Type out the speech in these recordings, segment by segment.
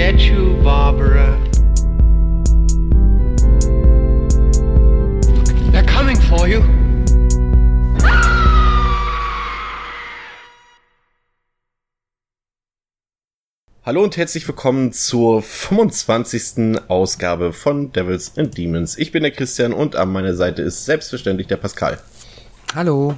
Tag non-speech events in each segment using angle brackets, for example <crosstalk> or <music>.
get you, Barbara. They're coming for you. Hallo und herzlich willkommen zur 25. Ausgabe von Devils and Demons. Ich bin der Christian und an meiner Seite ist selbstverständlich der Pascal. Hallo.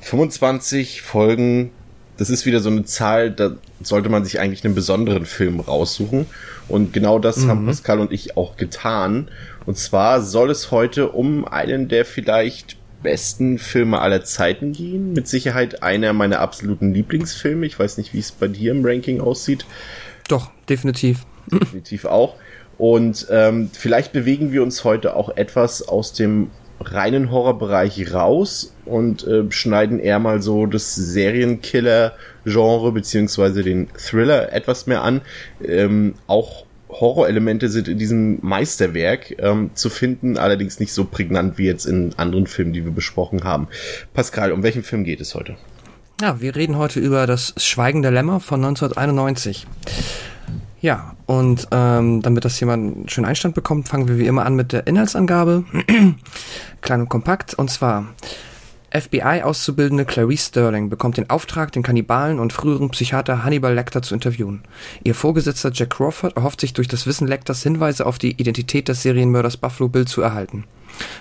25 Folgen, das ist wieder so eine Zahl, da sollte man sich eigentlich einen besonderen Film raussuchen. Und genau das mhm. haben Pascal und ich auch getan. Und zwar soll es heute um einen der vielleicht besten Filme aller Zeiten gehen. Mit Sicherheit einer meiner absoluten Lieblingsfilme. Ich weiß nicht, wie es bei dir im Ranking aussieht. Doch, definitiv. Definitiv auch. Und ähm, vielleicht bewegen wir uns heute auch etwas aus dem reinen Horrorbereich raus und äh, schneiden eher mal so das Serienkiller-Genre beziehungsweise den Thriller etwas mehr an. Ähm, auch Horrorelemente sind in diesem Meisterwerk ähm, zu finden, allerdings nicht so prägnant wie jetzt in anderen Filmen, die wir besprochen haben. Pascal, um welchen Film geht es heute? Ja, wir reden heute über das Schweigen der Lämmer von 1991. Ja, und ähm, damit das jemand schön Einstand bekommt, fangen wir wie immer an mit der Inhaltsangabe. <clears throat> Klein und kompakt. Und zwar FBI-Auszubildende Clarice Sterling bekommt den Auftrag, den Kannibalen und früheren Psychiater Hannibal Lecter zu interviewen. Ihr Vorgesetzter Jack Crawford erhofft sich durch das Wissen Lecters Hinweise auf die Identität des Serienmörders Buffalo Bill zu erhalten.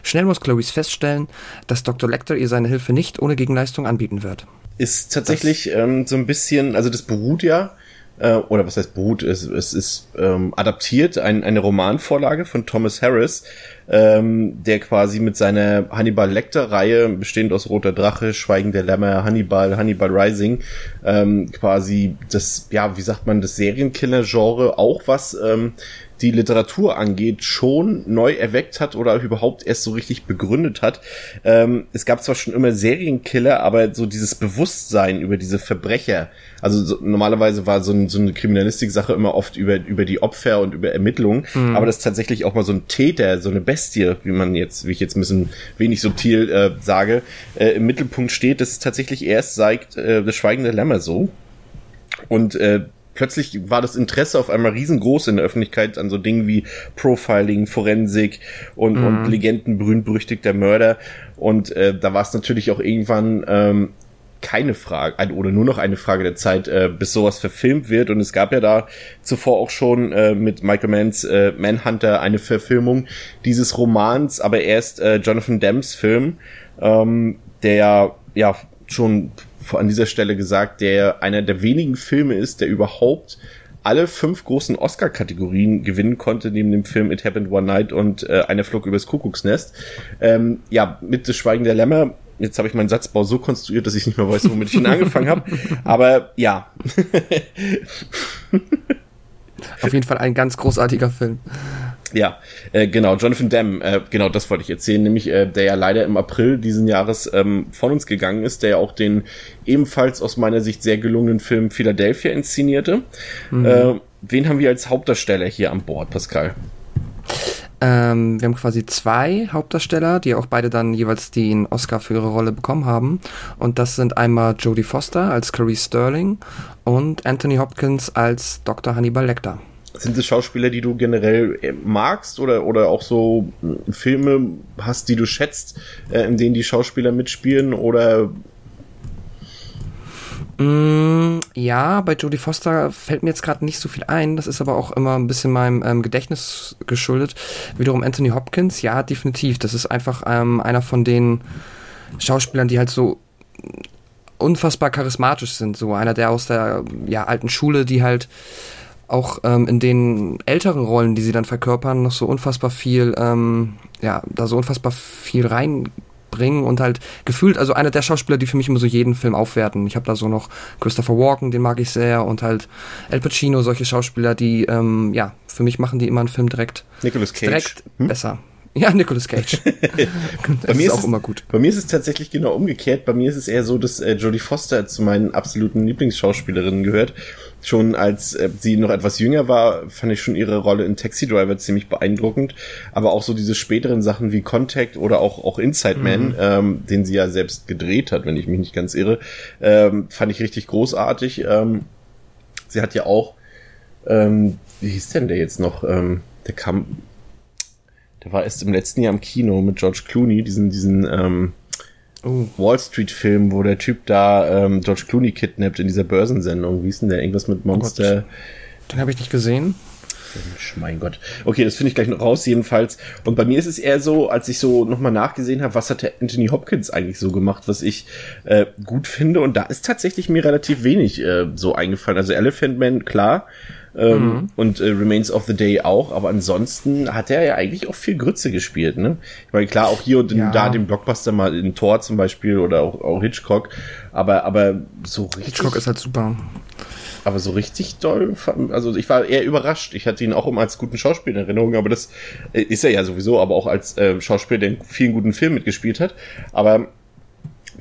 Schnell muss Clarice feststellen, dass Dr. Lecter ihr seine Hilfe nicht ohne Gegenleistung anbieten wird. Ist tatsächlich ähm, so ein bisschen, also das beruht ja äh, oder was heißt beruht, es, es ist ähm, adaptiert, ein, eine Romanvorlage von Thomas Harris, ähm, der quasi mit seiner Hannibal Lecter-Reihe, bestehend aus Roter Drache, Schweigen der Lämmer, Hannibal, Hannibal Rising, ähm, quasi das, ja, wie sagt man, das Serienkiller-Genre auch was ähm, die Literatur angeht, schon neu erweckt hat oder überhaupt erst so richtig begründet hat. Ähm, es gab zwar schon immer Serienkiller, aber so dieses Bewusstsein über diese Verbrecher, also so, normalerweise war so, ein, so eine Kriminalistik-Sache immer oft über, über die Opfer und über Ermittlungen, mhm. aber dass tatsächlich auch mal so ein Täter, so eine Bestie, wie man jetzt, wie ich jetzt ein bisschen wenig subtil äh, sage, äh, im Mittelpunkt steht, das ist tatsächlich erst seit äh, das Schweigen der Lämmer so. Und äh, plötzlich war das Interesse auf einmal riesengroß in der Öffentlichkeit an so Dingen wie Profiling, Forensik und, mhm. und Legenden berühmt-berüchtigter Mörder. Und äh, da war es natürlich auch irgendwann ähm, keine Frage oder nur noch eine Frage der Zeit, äh, bis sowas verfilmt wird. Und es gab ja da zuvor auch schon äh, mit Michael Manns äh, Manhunter eine Verfilmung dieses Romans, aber erst äh, Jonathan Demms Film, ähm, der ja schon an dieser Stelle gesagt, der einer der wenigen Filme ist, der überhaupt alle fünf großen Oscar-Kategorien gewinnen konnte, neben dem Film It Happened One Night und äh, Eine Flug übers Kuckucksnest. Ähm, ja, mit Das Schweigen der Lämmer. Jetzt habe ich meinen Satzbau so konstruiert, dass ich nicht mehr weiß, womit ich ihn angefangen habe. Aber ja. Auf jeden Fall ein ganz großartiger Film. Ja, äh, genau, Jonathan Demme, äh, genau das wollte ich erzählen, nämlich äh, der ja leider im April diesen Jahres ähm, von uns gegangen ist, der ja auch den ebenfalls aus meiner Sicht sehr gelungenen Film Philadelphia inszenierte. Mhm. Äh, wen haben wir als Hauptdarsteller hier an Bord, Pascal? Ähm, wir haben quasi zwei Hauptdarsteller, die auch beide dann jeweils den Oscar für ihre Rolle bekommen haben. Und das sind einmal Jodie Foster als Clarice Sterling und Anthony Hopkins als Dr. Hannibal Lecter. Sind es Schauspieler, die du generell äh, magst oder, oder auch so äh, Filme hast, die du schätzt, äh, in denen die Schauspieler mitspielen oder mm, ja, bei Jodie Foster fällt mir jetzt gerade nicht so viel ein. Das ist aber auch immer ein bisschen meinem ähm, Gedächtnis geschuldet. Wiederum Anthony Hopkins, ja, definitiv. Das ist einfach ähm, einer von den Schauspielern, die halt so unfassbar charismatisch sind. So einer der aus der ja, alten Schule, die halt auch ähm, in den älteren Rollen, die sie dann verkörpern, noch so unfassbar viel, ähm, ja, da so unfassbar viel reinbringen und halt gefühlt, also einer der Schauspieler, die für mich immer so jeden Film aufwerten. Ich habe da so noch Christopher Walken, den mag ich sehr, und halt El Pacino, solche Schauspieler, die, ähm, ja, für mich machen die immer einen Film direkt, Nicolas Cage. direkt hm? besser. Ja, Nicolas Cage. <laughs> bei mir ist, auch immer gut. Bei mir ist es tatsächlich genau umgekehrt. Bei mir ist es eher so, dass äh, Jodie Foster zu meinen absoluten Lieblingsschauspielerinnen gehört schon als äh, sie noch etwas jünger war, fand ich schon ihre Rolle in Taxi Driver ziemlich beeindruckend. Aber auch so diese späteren Sachen wie Contact oder auch, auch Inside Man, mhm. ähm, den sie ja selbst gedreht hat, wenn ich mich nicht ganz irre, ähm, fand ich richtig großartig. Ähm, sie hat ja auch Ähm, wie hieß denn der jetzt noch? Ähm, der kam, der war erst im letzten Jahr im Kino mit George Clooney, diesen, diesen ähm, Oh. Wall Street-Film, wo der Typ da ähm, George Clooney kidnappt in dieser Börsensendung. Wie ist denn der? Irgendwas mit Monster. Den habe ich nicht gesehen. Mein Gott. Okay, das finde ich gleich noch raus, jedenfalls. Und bei mir ist es eher so, als ich so nochmal nachgesehen habe, was hat der Anthony Hopkins eigentlich so gemacht, was ich äh, gut finde. Und da ist tatsächlich mir relativ wenig äh, so eingefallen. Also Elephant Man, klar. Ähm, Mhm. Und äh, Remains of the Day auch, aber ansonsten hat er ja eigentlich auch viel Grütze gespielt, ne? Ich meine, klar, auch hier und Ja. da den Blockbuster mal in Thor zum Beispiel oder auch, auch Hitchcock, aber, aber so richtig. Hitchcock ist halt super. Aber so richtig doll, also ich war eher überrascht. Ich hatte ihn auch immer als guten Schauspieler in Erinnerung, aber das äh, ist er ja sowieso, aber auch als äh, Schauspieler, der in vielen guten Filmen mitgespielt hat. Aber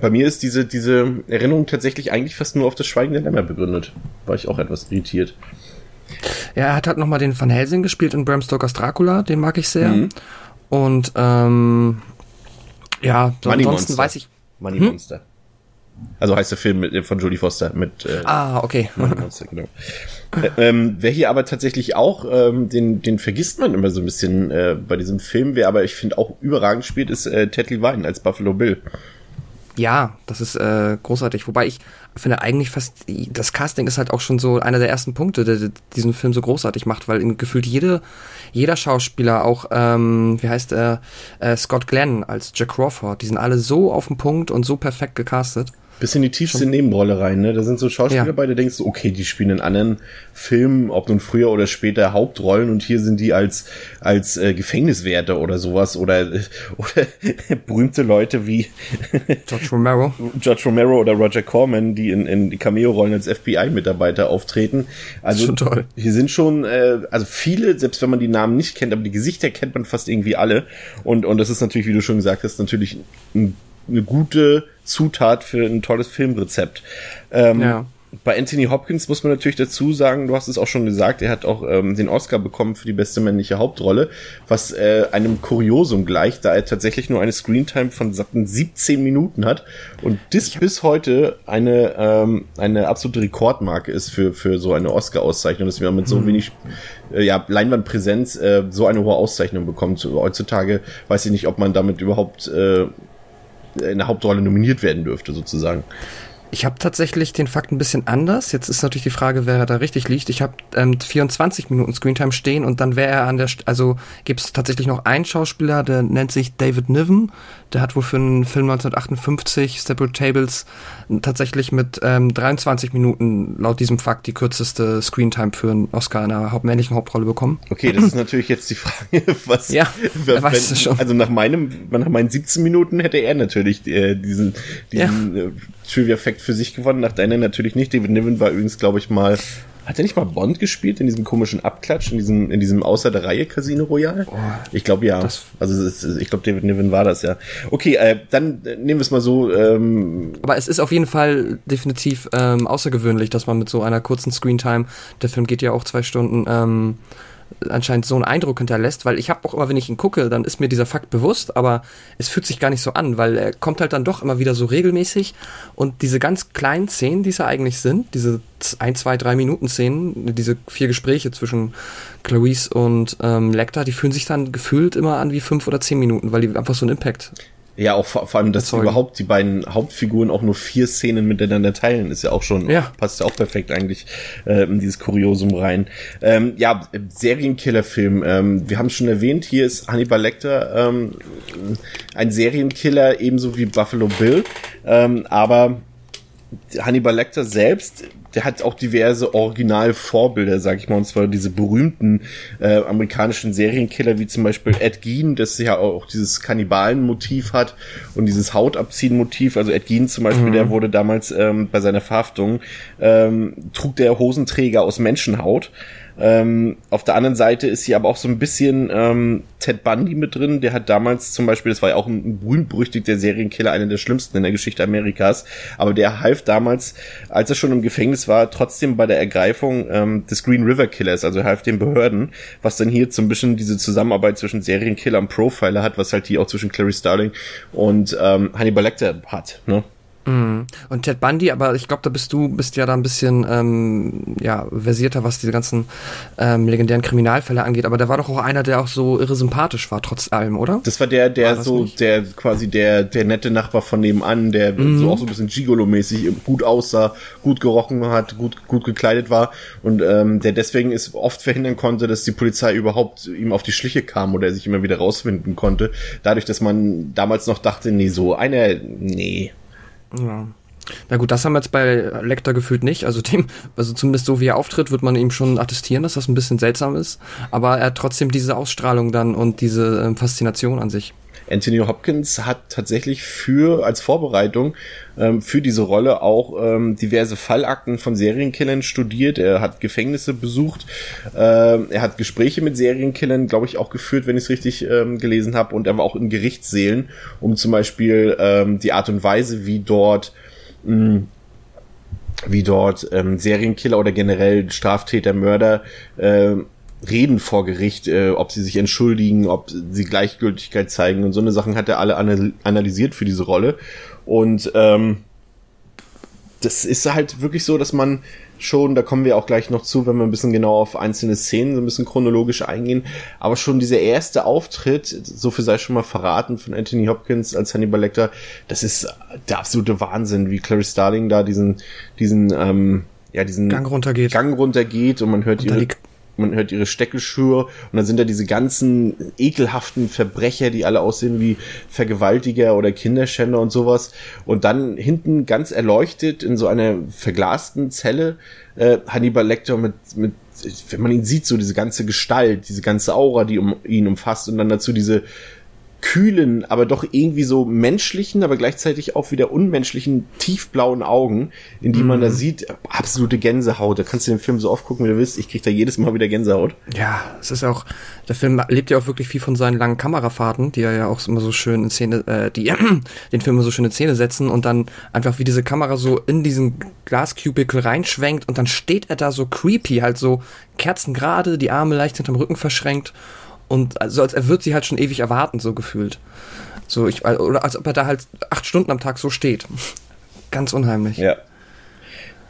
bei mir ist diese, diese Erinnerung tatsächlich eigentlich fast nur auf das Schweigen der Lämmer begründet. War ich auch etwas irritiert. Ja, er hat halt nochmal den Van Helsing gespielt in Bram Stokers Dracula, den mag ich sehr. Mhm. Und ähm, ja, so ansonsten Monster. weiß ich. Money Hm? Monster. Also heißt der Film mit, von Jodie Foster mit äh, Ah, okay. Money <laughs> Monster, genau. Äh, ähm, wer hier aber tatsächlich auch, ähm, den, den vergisst man immer so ein bisschen äh, bei diesem Film, wer aber ich finde auch überragend spielt, ist äh, Ted Levine als Buffalo Bill. Ja, das ist äh, großartig. Wobei ich finde eigentlich fast, das Casting ist halt auch schon so einer der ersten Punkte, der, der diesen Film so großartig macht, weil gefühlt jede, jeder Schauspieler, auch, ähm, wie heißt er, äh, Scott Glenn als Jack Crawford, die sind alle so auf den Punkt und so perfekt gecastet. Bis in die tiefste Nebenrolle rein, ne? Da sind so Schauspieler Ja. bei, da denkst du, okay, die spielen in anderen Filmen, ob nun früher oder später Hauptrollen und hier sind die als, als äh, Gefängniswärter oder sowas oder, <laughs> oder <laughs> berühmte Leute wie <laughs> George Romero. George Romero oder Roger Corman, die in, in Cameo-Rollen als FBI-Mitarbeiter auftreten. Also Schon toll. hier sind schon, äh, also viele, selbst wenn man die Namen nicht kennt, aber die Gesichter kennt man fast irgendwie alle. Und, und das ist natürlich, wie du schon gesagt hast, natürlich ein, eine gute Zutat für ein tolles Filmrezept. Ähm, Ja. Bei Anthony Hopkins muss man natürlich dazu sagen, du hast es auch schon gesagt, er hat auch ähm, den Oscar bekommen für die beste männliche Hauptrolle, was äh, einem Kuriosum gleicht, da er tatsächlich nur eine Screentime von satten 17 Minuten hat und das bis heute eine ähm, eine absolute Rekordmarke ist für für so eine Oscar-Auszeichnung, dass man mit so wenig äh, ja, Leinwandpräsenz äh, so eine hohe Auszeichnung bekommt. Heutzutage weiß ich nicht, ob man damit überhaupt äh, in der Hauptrolle nominiert werden dürfte, sozusagen. Ich habe tatsächlich den Fakt ein bisschen anders. Jetzt ist natürlich die Frage, wer da richtig liegt. Ich habe ähm, 24 Minuten Screentime stehen und dann wäre er an der, St also gibt es tatsächlich noch einen Schauspieler, der nennt sich David Niven. Der hat wohl für einen Film 1958, Separate Tables, tatsächlich mit ähm, 23 Minuten laut diesem Fakt die kürzeste Screentime für einen Oscar in einer haupt männlichen Hauptrolle bekommen. Okay, das ist natürlich jetzt die Frage, <laughs> was. Ja, wer weiß wenn, es schon. Also nach meinem, nach meinen 17 Minuten hätte er natürlich äh, diesen, diesen äh, Trivia-Fact für sich gewonnen. Nach deiner natürlich nicht. David Niven war übrigens, glaube ich, mal. Hat er nicht mal Bond gespielt in diesem komischen Abklatsch, in diesem, in diesem Außer der Reihe Casino Royale? ich glaube ja. also ist, ich glaube, David Niven war das ja. Okay, äh, dann äh, nehmen wir es mal so. Ähm, Aber es ist auf jeden Fall definitiv ähm, außergewöhnlich, dass man mit so einer kurzen Screentime, der Film geht ja auch zwei Stunden, ähm, anscheinend so einen Eindruck hinterlässt, weil ich habe auch immer, wenn ich ihn gucke, dann ist mir dieser Fakt bewusst, aber es fühlt sich gar nicht so an, weil er kommt halt dann doch immer wieder so regelmäßig und diese ganz kleinen Szenen, die es ja eigentlich sind, diese ein, zwei, drei Minuten Szenen, diese vier Gespräche zwischen Clarice und ähm, Lecter, die fühlen sich dann gefühlt immer an wie fünf oder zehn Minuten, weil die einfach so einen Impact ja, auch vor, vor allem, dass Erzeugen. überhaupt die beiden Hauptfiguren auch nur vier Szenen miteinander teilen, ist ja auch schon, Ja. passt ja auch perfekt eigentlich äh, in dieses Kuriosum rein. Ähm, ja, Serienkiller-Film. Ähm, wir haben es schon erwähnt, hier ist Hannibal Lecter ähm, ein Serienkiller, ebenso wie Buffalo Bill. Ähm, aber Hannibal Lecter selbst, der hat auch diverse Originalvorbilder, sag ich mal, und zwar diese berühmten äh, amerikanischen Serienkiller, wie zum Beispiel Ed Gein, das ja auch dieses Kannibalen-Motiv hat und dieses Hautabziehen-Motiv. Also Ed Gein zum Beispiel, der wurde damals ähm, bei seiner Verhaftung, ähm, trug der Hosenträger aus Menschenhaut. Ähm, auf der anderen Seite ist hier aber auch so ein bisschen ähm, Ted Bundy mit drin. Der hat damals zum Beispiel, das war ja auch ein berühmt-berüchtigter Serienkiller, einer der schlimmsten in der Geschichte Amerikas, aber der half damals, als er schon im Gefängnis war, trotzdem bei der Ergreifung ähm, des Green River Killers, also half den Behörden, was dann hier so ein bisschen diese Zusammenarbeit zwischen Serienkiller und Profiler hat, was halt hier auch zwischen Clary Starling und ähm, Hannibal Lecter hat. Ne? Mhm. Und Ted Bundy, aber ich glaube, da bist du bist ja da ein bisschen ähm, ja versierter, was diese ganzen ähm, legendären Kriminalfälle angeht. Aber der war doch auch einer, der auch so irre sympathisch war trotz allem, oder? Das war der, der war so nicht? der quasi der der nette Nachbar von nebenan, der mhm. so auch so ein bisschen Gigolo-mäßig gut aussah, gut gerochen hat, gut gut gekleidet war und ähm, der deswegen es oft verhindern konnte, dass die Polizei überhaupt ihm auf die Schliche kam oder er sich immer wieder rausfinden konnte. Dadurch, dass man damals noch dachte, nee, so einer, nee, ja. Na gut, das haben wir jetzt bei Lecter gefühlt nicht. Also dem, also zumindest so wie er auftritt, wird man ihm schon attestieren, dass das ein bisschen seltsam ist. Aber er hat trotzdem diese Ausstrahlung dann und diese ähm, Faszination an sich. Anthony Hopkins hat tatsächlich für als Vorbereitung ähm, für diese Rolle auch ähm, diverse Fallakten von Serienkillern studiert. Er hat Gefängnisse besucht. Ähm, er hat Gespräche mit Serienkillern, glaube ich, auch geführt, wenn ich es richtig ähm, gelesen habe. Und er war auch in Gerichtssälen, um zum Beispiel ähm, die Art und Weise, wie dort mh, wie dort ähm, Serienkiller oder generell Straftäter, Mörder äh, reden vor Gericht, äh, ob sie sich entschuldigen, ob sie Gleichgültigkeit zeigen und so eine Sachen hat er alle analysiert für diese Rolle. Und ähm, das ist halt wirklich so, dass man schon, da kommen wir auch gleich noch zu, wenn wir ein bisschen genau auf einzelne Szenen so ein bisschen chronologisch eingehen, aber schon dieser erste Auftritt, so viel sei schon mal verraten von Anthony Hopkins als Hannibal Lecter, das ist der absolute Wahnsinn, wie Clarice Starling da diesen, diesen, ähm, ja, diesen Gang runtergeht. Gang runtergeht und man hört und ihre, man hört ihre Steckelschür und dann sind da diese ganzen ekelhaften Verbrecher, die alle aussehen wie Vergewaltiger oder Kinderschänder und sowas. Und dann hinten ganz erleuchtet in so einer verglasten Zelle äh, Hannibal Lecter mit, mit wenn man ihn sieht, so diese ganze Gestalt, diese ganze Aura, die um ihn umfasst und dann dazu diese kühlen, aber doch irgendwie so menschlichen, aber gleichzeitig auch wieder unmenschlichen, tiefblauen Augen, in die mm. man da mhm. sieht, absolute Gänsehaut. Da kannst du den Film so oft gucken, wie du willst. Ich krieg da jedes Mal wieder Gänsehaut. Ja, es ist auch, der Film lebt ja auch wirklich viel von seinen langen Kamerafahrten, die er ja auch immer so schön in Szene, äh, die <clears throat> den Film immer so schön in Szene setzen und dann einfach wie diese Kamera so in diesen Glascubicle reinschwenkt und dann steht er da so creepy, halt so kerzengerade, die Arme leicht hinterm Rücken verschränkt und also als er wird sie halt schon ewig erwarten, so gefühlt. So, ich, oder als ob er da halt acht Stunden am Tag so steht. <laughs> Ganz unheimlich. Ja.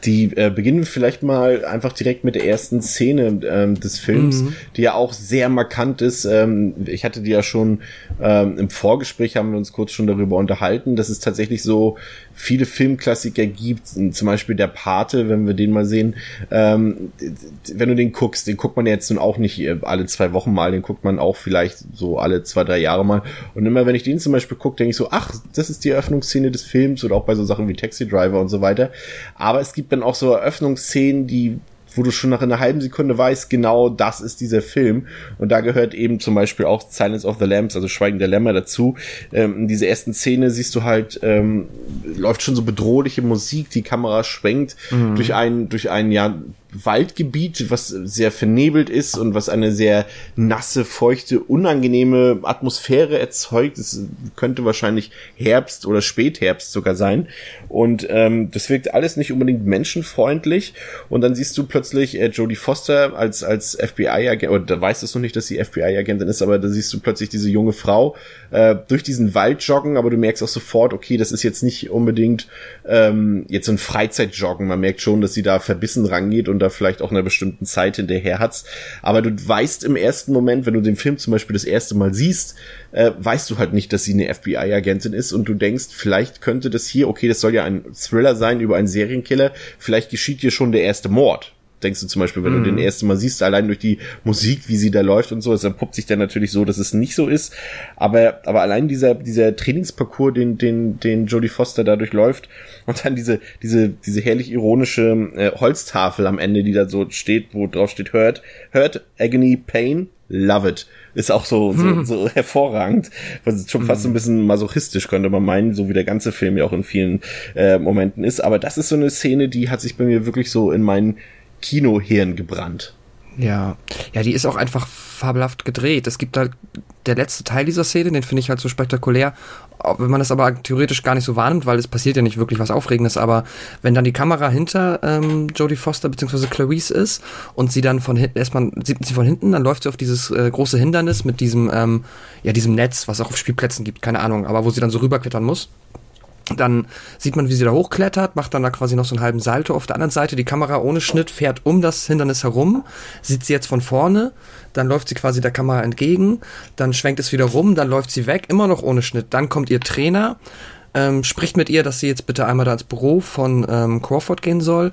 Die äh, beginnen vielleicht mal einfach direkt mit der ersten Szene ähm, des Films, mhm. die ja auch sehr markant ist. Ähm, ich hatte die ja schon ähm, im Vorgespräch haben wir uns kurz schon darüber unterhalten, dass es tatsächlich so viele Filmklassiker gibt, zum Beispiel der Pate, wenn wir den mal sehen. Ähm, wenn du den guckst, den guckt man jetzt nun auch nicht äh, alle zwei Wochen mal, den guckt man auch vielleicht so alle zwei, drei Jahre mal. Und immer wenn ich den zum Beispiel gucke, denke ich so, ach, das ist die Eröffnungsszene des Films oder auch bei so Sachen wie Taxi Driver und so weiter. Aber es gibt dann auch so Eröffnungsszenen, die wo du schon nach einer halben Sekunde weißt, genau das ist dieser Film. Und da gehört eben zum Beispiel auch Silence of the Lambs, also Schweigen der Lämmer dazu. Ähm, in dieser ersten Szene siehst du halt, ähm, läuft schon so bedrohliche Musik, die Kamera schwenkt mhm. durch einen, durch einen, ja, Waldgebiet, was sehr vernebelt ist und was eine sehr nasse, feuchte, unangenehme Atmosphäre erzeugt. Es könnte wahrscheinlich Herbst oder Spätherbst sogar sein. Und ähm, das wirkt alles nicht unbedingt menschenfreundlich. Und dann siehst du plötzlich äh, Jodie Foster als, als FBI-Agent, oder da weißt du noch nicht, dass sie FBI-Agentin ist, aber da siehst du plötzlich diese junge Frau äh, durch diesen Wald joggen, aber du merkst auch sofort, okay, das ist jetzt nicht unbedingt ähm, jetzt so ein Freizeitjoggen. Man merkt schon, dass sie da verbissen rangeht und da vielleicht auch einer bestimmten Zeit hinterher hat's. Aber du weißt im ersten Moment, wenn du den Film zum Beispiel das erste Mal siehst, äh, weißt du halt nicht, dass sie eine FBI-Agentin ist und du denkst, vielleicht könnte das hier, okay, das soll ja ein Thriller sein über einen Serienkiller, vielleicht geschieht hier schon der erste Mord denkst du zum Beispiel, wenn mm. du den mhm. ersten Mal siehst, allein durch die Musik, wie sie da läuft und so, es entpuppt sich dann natürlich so, dass es nicht so ist. Aber, aber allein dieser, dieser Trainingsparcours, den, den, den Jodie Foster dadurch läuft und dann diese, diese, diese herrlich ironische äh, Holztafel am Ende, die da so steht, wo drauf steht, hört, hört, Agony, Pain, love it. Ist auch so, so, hm. so hervorragend. Was schon fast ein bisschen masochistisch, könnte man meinen, so wie der ganze Film ja auch in vielen äh, Momenten ist. Aber das ist so eine Szene, die hat sich bei mir wirklich so in meinen Kinohirn gebrannt. Ja, ja, die ist auch einfach fabelhaft gedreht. Es gibt halt der letzte Teil dieser Szene, den finde ich halt so spektakulär. Wenn man das aber theoretisch gar nicht so wahrnimmt, weil es passiert ja nicht wirklich was Aufregendes, aber wenn dann die Kamera hinter ähm, Jodie Foster bzw. Clarice ist und sie dann von hinten, erstmal sieht sie von hinten, dann läuft sie auf dieses äh, große Hindernis mit diesem, ähm, ja, diesem Netz, was auch auf Spielplätzen gibt, keine Ahnung, aber wo sie dann so rüberklettern muss. Dann sieht man, wie sie da hochklettert, macht dann da quasi noch so einen halben Salto. Auf der anderen Seite die Kamera ohne Schnitt fährt um das Hindernis herum, sieht sie jetzt von vorne, dann läuft sie quasi der Kamera entgegen, dann schwenkt es wieder rum, dann läuft sie weg, immer noch ohne Schnitt. Dann kommt ihr Trainer, ähm, spricht mit ihr, dass sie jetzt bitte einmal da ins Büro von ähm, Crawford gehen soll.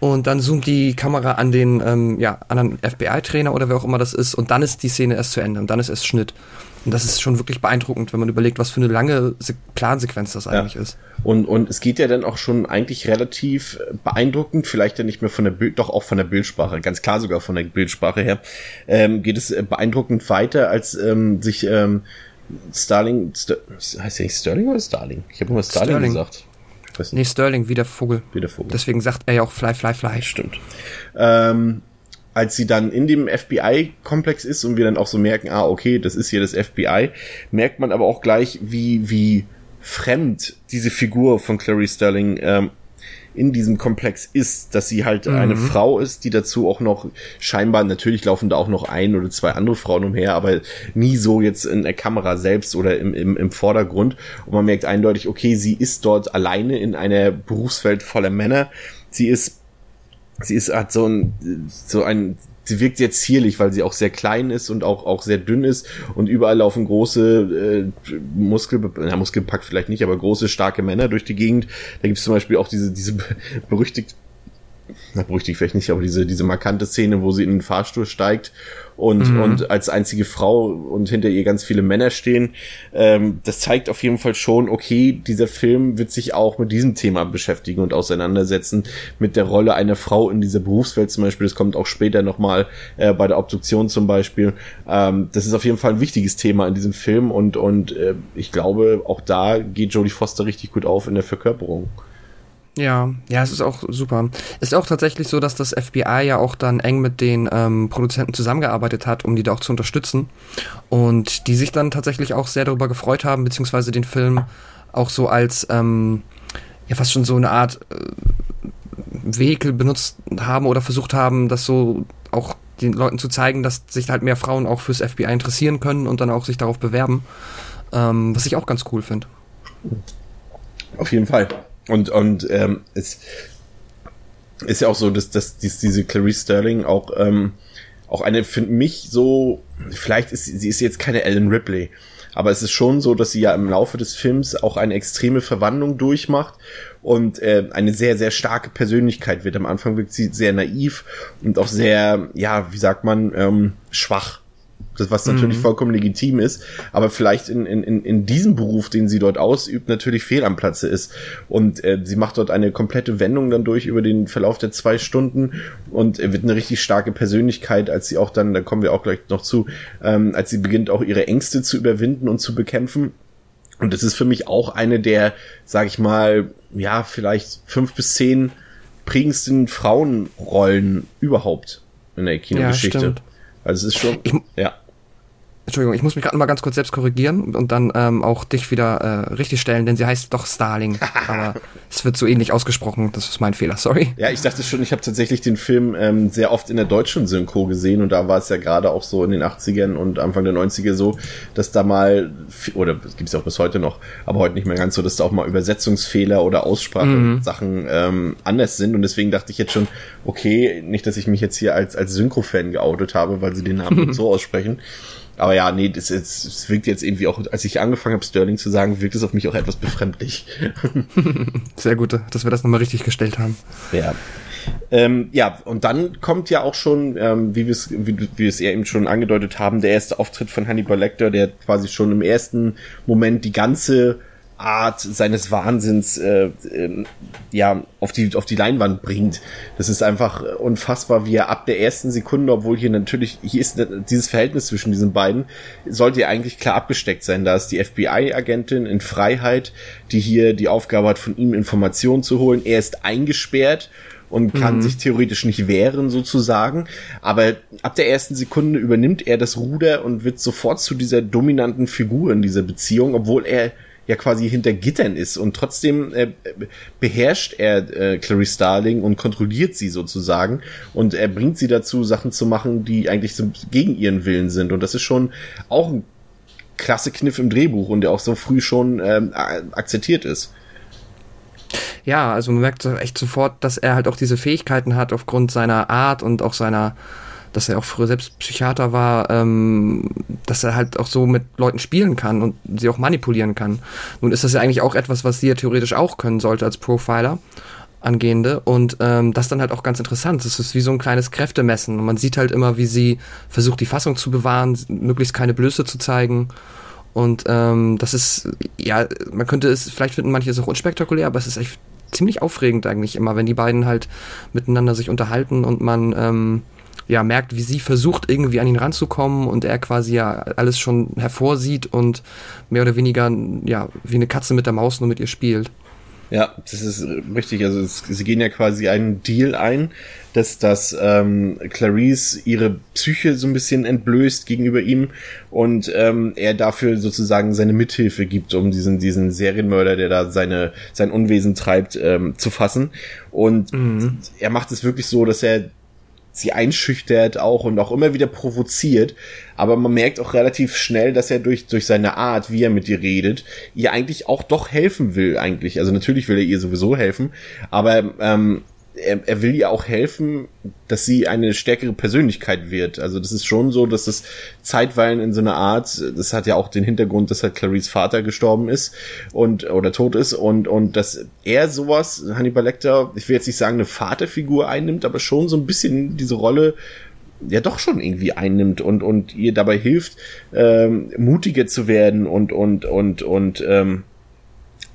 Und dann zoomt die Kamera an den ähm, ja, anderen FBI-Trainer oder wer auch immer das ist. Und dann ist die Szene erst zu Ende und dann ist erst Schnitt. Und das ist schon wirklich beeindruckend, wenn man überlegt, was für eine lange Se Plansequenz das eigentlich ja. ist. Und, und es geht ja dann auch schon eigentlich relativ beeindruckend, vielleicht ja nicht mehr von der Bild, doch auch von der Bildsprache, ganz klar sogar von der Bildsprache her, ähm, geht es beeindruckend weiter, als ähm, sich ähm, Starling, Ster heißt er nicht Sterling oder Starling? Ich habe immer Starling, Sterling. gesagt. Weiß nicht. Nee, Sterling, wie der Vogel. Wie der Vogel. Deswegen sagt er ja auch Fly, Fly, Fly. Stimmt. Ähm, als sie dann in dem FBI-Komplex ist und wir dann auch so merken, ah, okay, das ist hier das FBI, merkt man aber auch gleich, wie, wie fremd diese Figur von Clary Sterling ähm, in diesem Komplex ist, dass sie halt mhm. eine Frau ist, die dazu auch noch scheinbar, natürlich laufen da auch noch ein oder zwei andere Frauen umher, aber nie so jetzt in der Kamera selbst oder im, im, im Vordergrund. Und man merkt eindeutig, okay, sie ist dort alleine in einer Berufswelt voller Männer. Sie ist, sie ist, hat so ein, so ein sie wirkt sehr zierlich, weil sie auch sehr klein ist und auch, auch sehr dünn ist und überall laufen große äh, Muskel, na, Muskelpackt vielleicht nicht, aber große, starke Männer durch die Gegend. Da gibt es zum Beispiel auch diese, diese berüchtigt, na, berüchtigt vielleicht nicht, aber diese, diese markante Szene, wo sie in den Fahrstuhl steigt und, mhm. und als einzige Frau und hinter ihr ganz viele Männer stehen. Ähm, das zeigt auf jeden Fall schon, okay, dieser Film wird sich auch mit diesem Thema beschäftigen und auseinandersetzen, mit der Rolle einer Frau in dieser Berufswelt zum Beispiel. Das kommt auch später nochmal äh, bei der Obduktion zum Beispiel. Ähm, das ist auf jeden Fall ein wichtiges Thema in diesem Film und, und äh, ich glaube, auch da geht Jodie Foster richtig gut auf in der Verkörperung. Ja, ja, es ist auch super. Ist auch tatsächlich so, dass das FBI ja auch dann eng mit den ähm, Produzenten zusammengearbeitet hat, um die da auch zu unterstützen. Und die sich dann tatsächlich auch sehr darüber gefreut haben, beziehungsweise den Film auch so als, ähm, ja, fast schon so eine Art äh, Vehikel benutzt haben oder versucht haben, das so auch den Leuten zu zeigen, dass sich halt mehr Frauen auch fürs FBI interessieren können und dann auch sich darauf bewerben. Ähm, was ich auch ganz cool finde. Auf jeden Fall. Und, und ähm, es ist ja auch so, dass, dass dies, diese Clarice Sterling auch, ähm, auch eine, für mich so, vielleicht ist sie ist jetzt keine Ellen Ripley, aber es ist schon so, dass sie ja im Laufe des Films auch eine extreme Verwandlung durchmacht und äh, eine sehr, sehr starke Persönlichkeit wird. Am Anfang wirkt sie sehr naiv und auch sehr, ja, wie sagt man, ähm, schwach das, was natürlich mhm. vollkommen legitim ist, aber vielleicht in, in, in diesem Beruf, den sie dort ausübt, natürlich fehl am Platze ist. Und äh, sie macht dort eine komplette Wendung dann durch über den Verlauf der zwei Stunden und äh, wird eine richtig starke Persönlichkeit, als sie auch dann, da kommen wir auch gleich noch zu, ähm, als sie beginnt auch ihre Ängste zu überwinden und zu bekämpfen. Und das ist für mich auch eine der, sag ich mal, ja, vielleicht fünf bis zehn prägendsten Frauenrollen überhaupt in der Kinogeschichte. Ja, also es ist schon, ich, ja. Entschuldigung, ich muss mich gerade mal ganz kurz selbst korrigieren und dann ähm, auch dich wieder äh, richtig stellen, denn sie heißt doch Starling. <laughs> aber es wird so ähnlich ausgesprochen, das ist mein Fehler, sorry. Ja, ich dachte schon, ich habe tatsächlich den Film ähm, sehr oft in der deutschen Synchro gesehen und da war es ja gerade auch so in den 80ern und Anfang der 90er so, dass da mal, oder es gibt es ja auch bis heute noch, aber heute nicht mehr ganz so, dass da auch mal Übersetzungsfehler oder Aussprache-Sachen mhm. ähm, anders sind und deswegen dachte ich jetzt schon, okay, nicht, dass ich mich jetzt hier als, als Synchro-Fan geoutet habe, weil sie den Namen <laughs> so aussprechen. Aber ja, nee, das, das, das wirkt jetzt irgendwie auch, als ich angefangen habe, Sterling zu sagen, wirkt es auf mich auch etwas befremdlich. <laughs> <laughs> Sehr gut, dass wir das nochmal richtig gestellt haben. Ja. Ähm, ja, und dann kommt ja auch schon, ähm, wie wir es wie, wie wir es eben schon angedeutet haben, der erste Auftritt von Hannibal Lecter, der quasi schon im ersten Moment die ganze Art seines Wahnsinns äh, äh, ja auf die auf die Leinwand bringt. Das ist einfach unfassbar, wie er ab der ersten Sekunde, obwohl hier natürlich hier ist dieses Verhältnis zwischen diesen beiden sollte ja eigentlich klar abgesteckt sein. Da ist die FBI-Agentin in Freiheit, die hier die Aufgabe hat, von ihm Informationen zu holen. Er ist eingesperrt und kann mhm. sich theoretisch nicht wehren sozusagen. Aber ab der ersten Sekunde übernimmt er das Ruder und wird sofort zu dieser dominanten Figur in dieser Beziehung, obwohl er ja quasi hinter Gittern ist und trotzdem äh, beherrscht er äh, Clarice Starling und kontrolliert sie sozusagen und er bringt sie dazu, Sachen zu machen, die eigentlich so gegen ihren Willen sind und das ist schon auch ein klasse Kniff im Drehbuch und der auch so früh schon ähm, akzeptiert ist. Ja, also man merkt echt sofort, dass er halt auch diese Fähigkeiten hat aufgrund seiner Art und auch seiner, dass er auch früher selbst Psychiater war, ähm, dass er halt auch so mit Leuten spielen kann und sie auch manipulieren kann. Nun ist das ja eigentlich auch etwas, was sie ja theoretisch auch können sollte als Profiler angehende und ähm, das dann halt auch ganz interessant. Es ist wie so ein kleines Kräftemessen und man sieht halt immer, wie sie versucht, die Fassung zu bewahren, möglichst keine Blöße zu zeigen. Und ähm, das ist, ja, man könnte es, vielleicht finden manche es auch unspektakulär, aber es ist echt ziemlich aufregend eigentlich immer, wenn die beiden halt miteinander sich unterhalten und man ähm, ja merkt, wie sie versucht, irgendwie an ihn ranzukommen und er quasi ja alles schon hervorsieht und mehr oder weniger ja wie eine Katze mit der Maus nur mit ihr spielt. Ja, das ist richtig. Also es, sie gehen ja quasi einen Deal ein, dass das ähm, Clarice ihre Psyche so ein bisschen entblößt gegenüber ihm und ähm, er dafür sozusagen seine Mithilfe gibt, um diesen diesen Serienmörder, der da seine sein Unwesen treibt, ähm, zu fassen. Und mhm. er macht es wirklich so, dass er sie einschüchtert auch und auch immer wieder provoziert. Aber man merkt auch relativ schnell, dass er durch, durch seine Art, wie er mit ihr redet, ihr eigentlich auch doch helfen will, eigentlich. Also natürlich will er ihr sowieso helfen, aber ähm, er, er will ihr auch helfen, dass sie eine stärkere Persönlichkeit wird. Also das ist schon so, dass das zeitweilen in so einer Art, das hat ja auch den Hintergrund, dass halt Clarice Vater gestorben ist und oder tot ist und und dass er sowas Hannibal Lecter, ich will jetzt nicht sagen eine Vaterfigur einnimmt, aber schon so ein bisschen diese Rolle ja doch schon irgendwie einnimmt und und ihr dabei hilft ähm, mutiger zu werden und und und und ähm,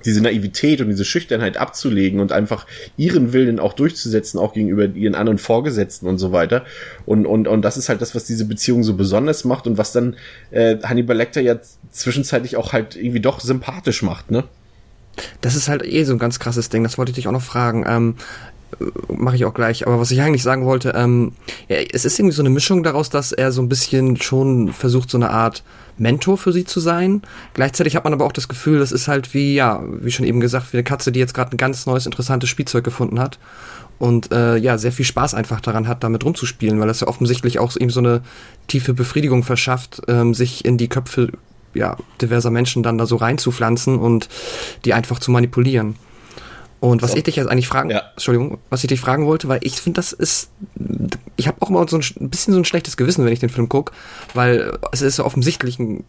diese Naivität und diese Schüchternheit abzulegen und einfach ihren Willen auch durchzusetzen, auch gegenüber ihren anderen Vorgesetzten und so weiter. Und, und, und das ist halt das, was diese Beziehung so besonders macht und was dann äh, Hannibal Lecter ja zwischenzeitlich auch halt irgendwie doch sympathisch macht, ne? Das ist halt eh so ein ganz krasses Ding, das wollte ich dich auch noch fragen. Ähm, mache ich auch gleich. Aber was ich eigentlich sagen wollte, ähm, ja, es ist irgendwie so eine Mischung daraus, dass er so ein bisschen schon versucht, so eine Art Mentor für sie zu sein. Gleichzeitig hat man aber auch das Gefühl, das ist halt wie, ja, wie schon eben gesagt, wie eine Katze, die jetzt gerade ein ganz neues, interessantes Spielzeug gefunden hat und äh, ja, sehr viel Spaß einfach daran hat, damit rumzuspielen, weil das ja offensichtlich auch ihm so eine tiefe Befriedigung verschafft, ähm, sich in die Köpfe ja, diverser Menschen dann da so reinzupflanzen und die einfach zu manipulieren. Und was so. ich dich jetzt eigentlich fragen, ja. Entschuldigung, was ich dich fragen wollte, weil ich finde, das ist, ich habe auch immer so ein, ein, bisschen so ein schlechtes Gewissen, wenn ich den Film gucke, weil es ist ja offensichtlich ein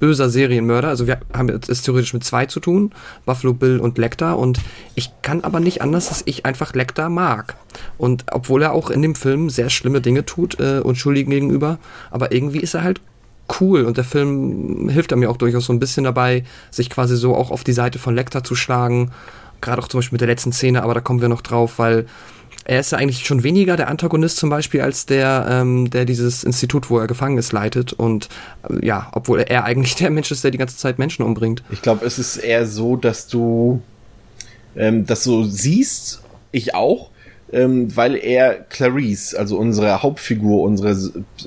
böser Serienmörder. Also wir haben es theoretisch mit zwei zu tun, Buffalo Bill und Lecter. Und ich kann aber nicht anders, dass ich einfach Lecter mag. Und obwohl er auch in dem Film sehr schlimme Dinge tut, äh, Unschuldigen gegenüber, aber irgendwie ist er halt cool und der Film hilft er mir auch durchaus so ein bisschen dabei, sich quasi so auch auf die Seite von Lecter zu schlagen gerade auch zum Beispiel mit der letzten Szene, aber da kommen wir noch drauf, weil er ist ja eigentlich schon weniger der Antagonist zum Beispiel als der, ähm, der dieses Institut, wo er gefangen ist, leitet. Und äh, ja, obwohl er eigentlich der Mensch ist, der die ganze Zeit Menschen umbringt. Ich glaube, es ist eher so, dass du ähm, das so siehst, ich auch, ähm, weil er Clarice, also unsere Hauptfigur, unsere,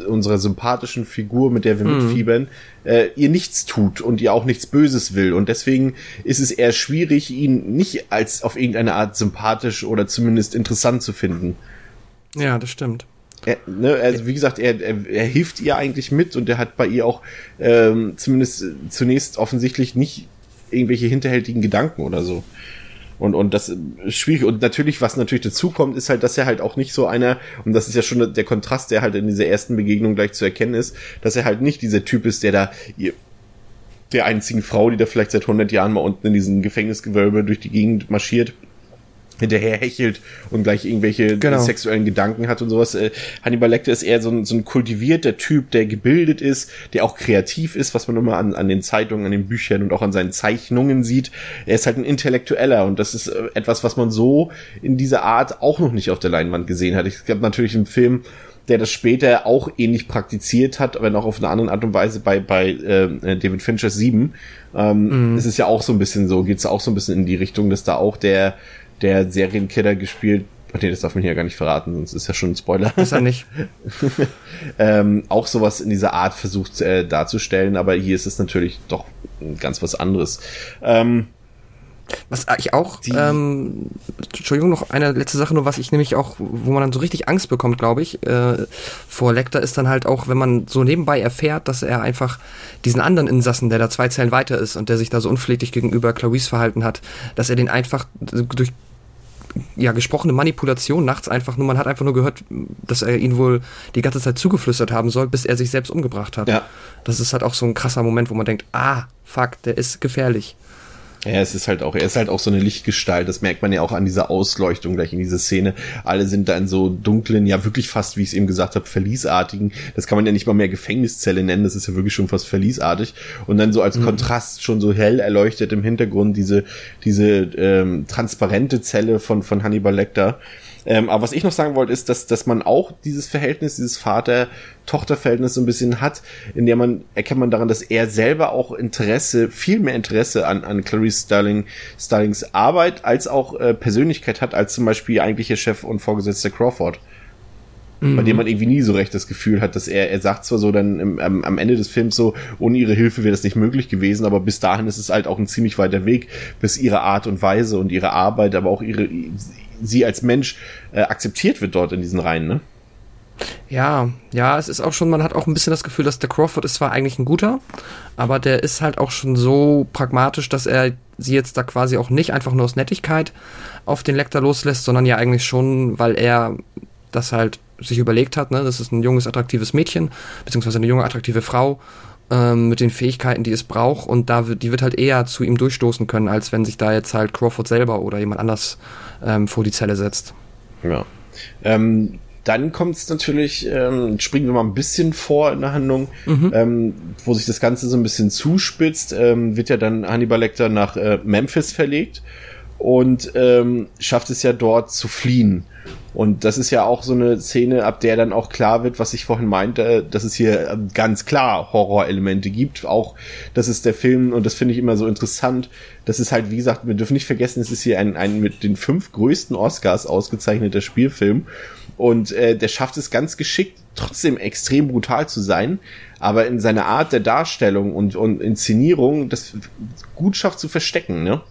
unsere sympathischen Figur, mit der wir mhm. mitfiebern, äh, ihr nichts tut und ihr auch nichts Böses will. Und deswegen ist es eher schwierig, ihn nicht als auf irgendeine Art sympathisch oder zumindest interessant zu finden. Ja, das stimmt. Er, ne, also wie gesagt, er, er, er hilft ihr eigentlich mit und er hat bei ihr auch ähm, zumindest zunächst offensichtlich nicht irgendwelche hinterhältigen Gedanken oder so. Und, und das ist schwierig. Und natürlich, was natürlich dazu kommt, ist halt, dass er halt auch nicht so einer, und das ist ja schon der Kontrast, der halt in dieser ersten Begegnung gleich zu erkennen ist, dass er halt nicht dieser Typ ist, der da der einzigen Frau, die da vielleicht seit 100 Jahren mal unten in diesem Gefängnisgewölbe durch die Gegend marschiert, hinterher hechelt und gleich irgendwelche genau. sexuellen Gedanken hat und sowas. Äh, Hannibal Lecter ist eher so ein, so ein kultivierter Typ, der gebildet ist, der auch kreativ ist, was man immer an, an den Zeitungen, an den Büchern und auch an seinen Zeichnungen sieht. Er ist halt ein Intellektueller und das ist äh, etwas, was man so in dieser Art auch noch nicht auf der Leinwand gesehen hat. Ich glaube natürlich einen Film, der das später auch ähnlich praktiziert hat, aber noch auf eine andere Art und Weise bei, bei äh, David Finchers 7. Ähm, mhm. Es ist ja auch so ein bisschen so, geht es auch so ein bisschen in die Richtung, dass da auch der der Serienkiller gespielt. Ach nee, das darf man hier gar nicht verraten, sonst ist ja schon ein Spoiler. Ist er nicht. <laughs> ähm, auch sowas in dieser Art versucht äh, darzustellen, aber hier ist es natürlich doch ganz was anderes. Ähm, Was ich auch, ähm, Entschuldigung, noch eine letzte Sache, nur was ich nämlich auch, wo man dann so richtig Angst bekommt, glaube ich, äh, vor Lecter, ist dann halt auch, wenn man so nebenbei erfährt, dass er einfach diesen anderen Insassen, der da zwei Zellen weiter ist und der sich da so unpfleglich gegenüber Clarice verhalten hat, dass er den einfach durch ja, gesprochene Manipulation nachts einfach nur, man hat einfach nur gehört, dass er ihn wohl die ganze Zeit zugeflüstert haben soll, bis er sich selbst umgebracht hat. Ja. Das ist halt auch so ein krasser Moment, wo man denkt, ah, fuck, der ist gefährlich. Ja, es ist halt auch, er ist halt auch so eine Lichtgestalt. Das merkt man ja auch an dieser Ausleuchtung gleich in dieser Szene. Alle sind da in so dunklen, ja wirklich fast, wie ich es eben gesagt habe, verliesartigen. Das kann man ja nicht mal mehr Gefängniszelle nennen. Das ist ja wirklich schon fast verliesartig. Und dann so als mhm. Kontrast schon so hell erleuchtet im Hintergrund diese diese ähm, transparente Zelle von von Hannibal Lecter. Ähm, aber was ich noch sagen wollte, ist, dass, dass man auch dieses Verhältnis, dieses Vater-Tochter-Verhältnis so ein bisschen hat, in der man, erkennt man daran, dass er selber auch Interesse, viel mehr Interesse an, an Clarice Starling, Starlings Arbeit als auch äh, Persönlichkeit hat, als zum Beispiel eigentlicher Chef und Vorgesetzter Crawford. Bei dem man irgendwie nie so recht das Gefühl hat, dass er, er sagt zwar so dann im, am, am Ende des Films so, ohne ihre Hilfe wäre das nicht möglich gewesen, aber bis dahin ist es halt auch ein ziemlich weiter Weg, bis ihre Art und Weise und ihre Arbeit, aber auch ihre, sie als Mensch äh, akzeptiert wird dort in diesen Reihen, ne? Ja, ja, es ist auch schon, man hat auch ein bisschen das Gefühl, dass der Crawford ist zwar eigentlich ein guter, aber der ist halt auch schon so pragmatisch, dass er sie jetzt da quasi auch nicht einfach nur aus Nettigkeit auf den Lektor loslässt, sondern ja eigentlich schon, weil er das halt sich überlegt hat, ne, das ist ein junges, attraktives Mädchen, beziehungsweise eine junge, attraktive Frau ähm, mit den Fähigkeiten, die es braucht und da wird, die wird halt eher zu ihm durchstoßen können, als wenn sich da jetzt halt Crawford selber oder jemand anders ähm, vor die Zelle setzt. Ja. Ähm, dann kommt es natürlich, ähm, springen wir mal ein bisschen vor in der Handlung, mhm. ähm, wo sich das Ganze so ein bisschen zuspitzt, ähm, wird ja dann Hannibal Lecter nach äh, Memphis verlegt und ähm, schafft es ja dort zu fliehen. Und das ist ja auch so eine Szene, ab der dann auch klar wird, was ich vorhin meinte, dass es hier ähm, ganz klar Horrorelemente gibt. Auch, das ist der Film, und das finde ich immer so interessant, das ist halt, wie gesagt, wir dürfen nicht vergessen, es ist hier ein, ein mit den fünf größten Oscars ausgezeichneter Spielfilm. Und äh, der schafft es ganz geschickt, trotzdem extrem brutal zu sein, aber in seiner Art der Darstellung und, und Inszenierung das gut schafft zu verstecken, ne?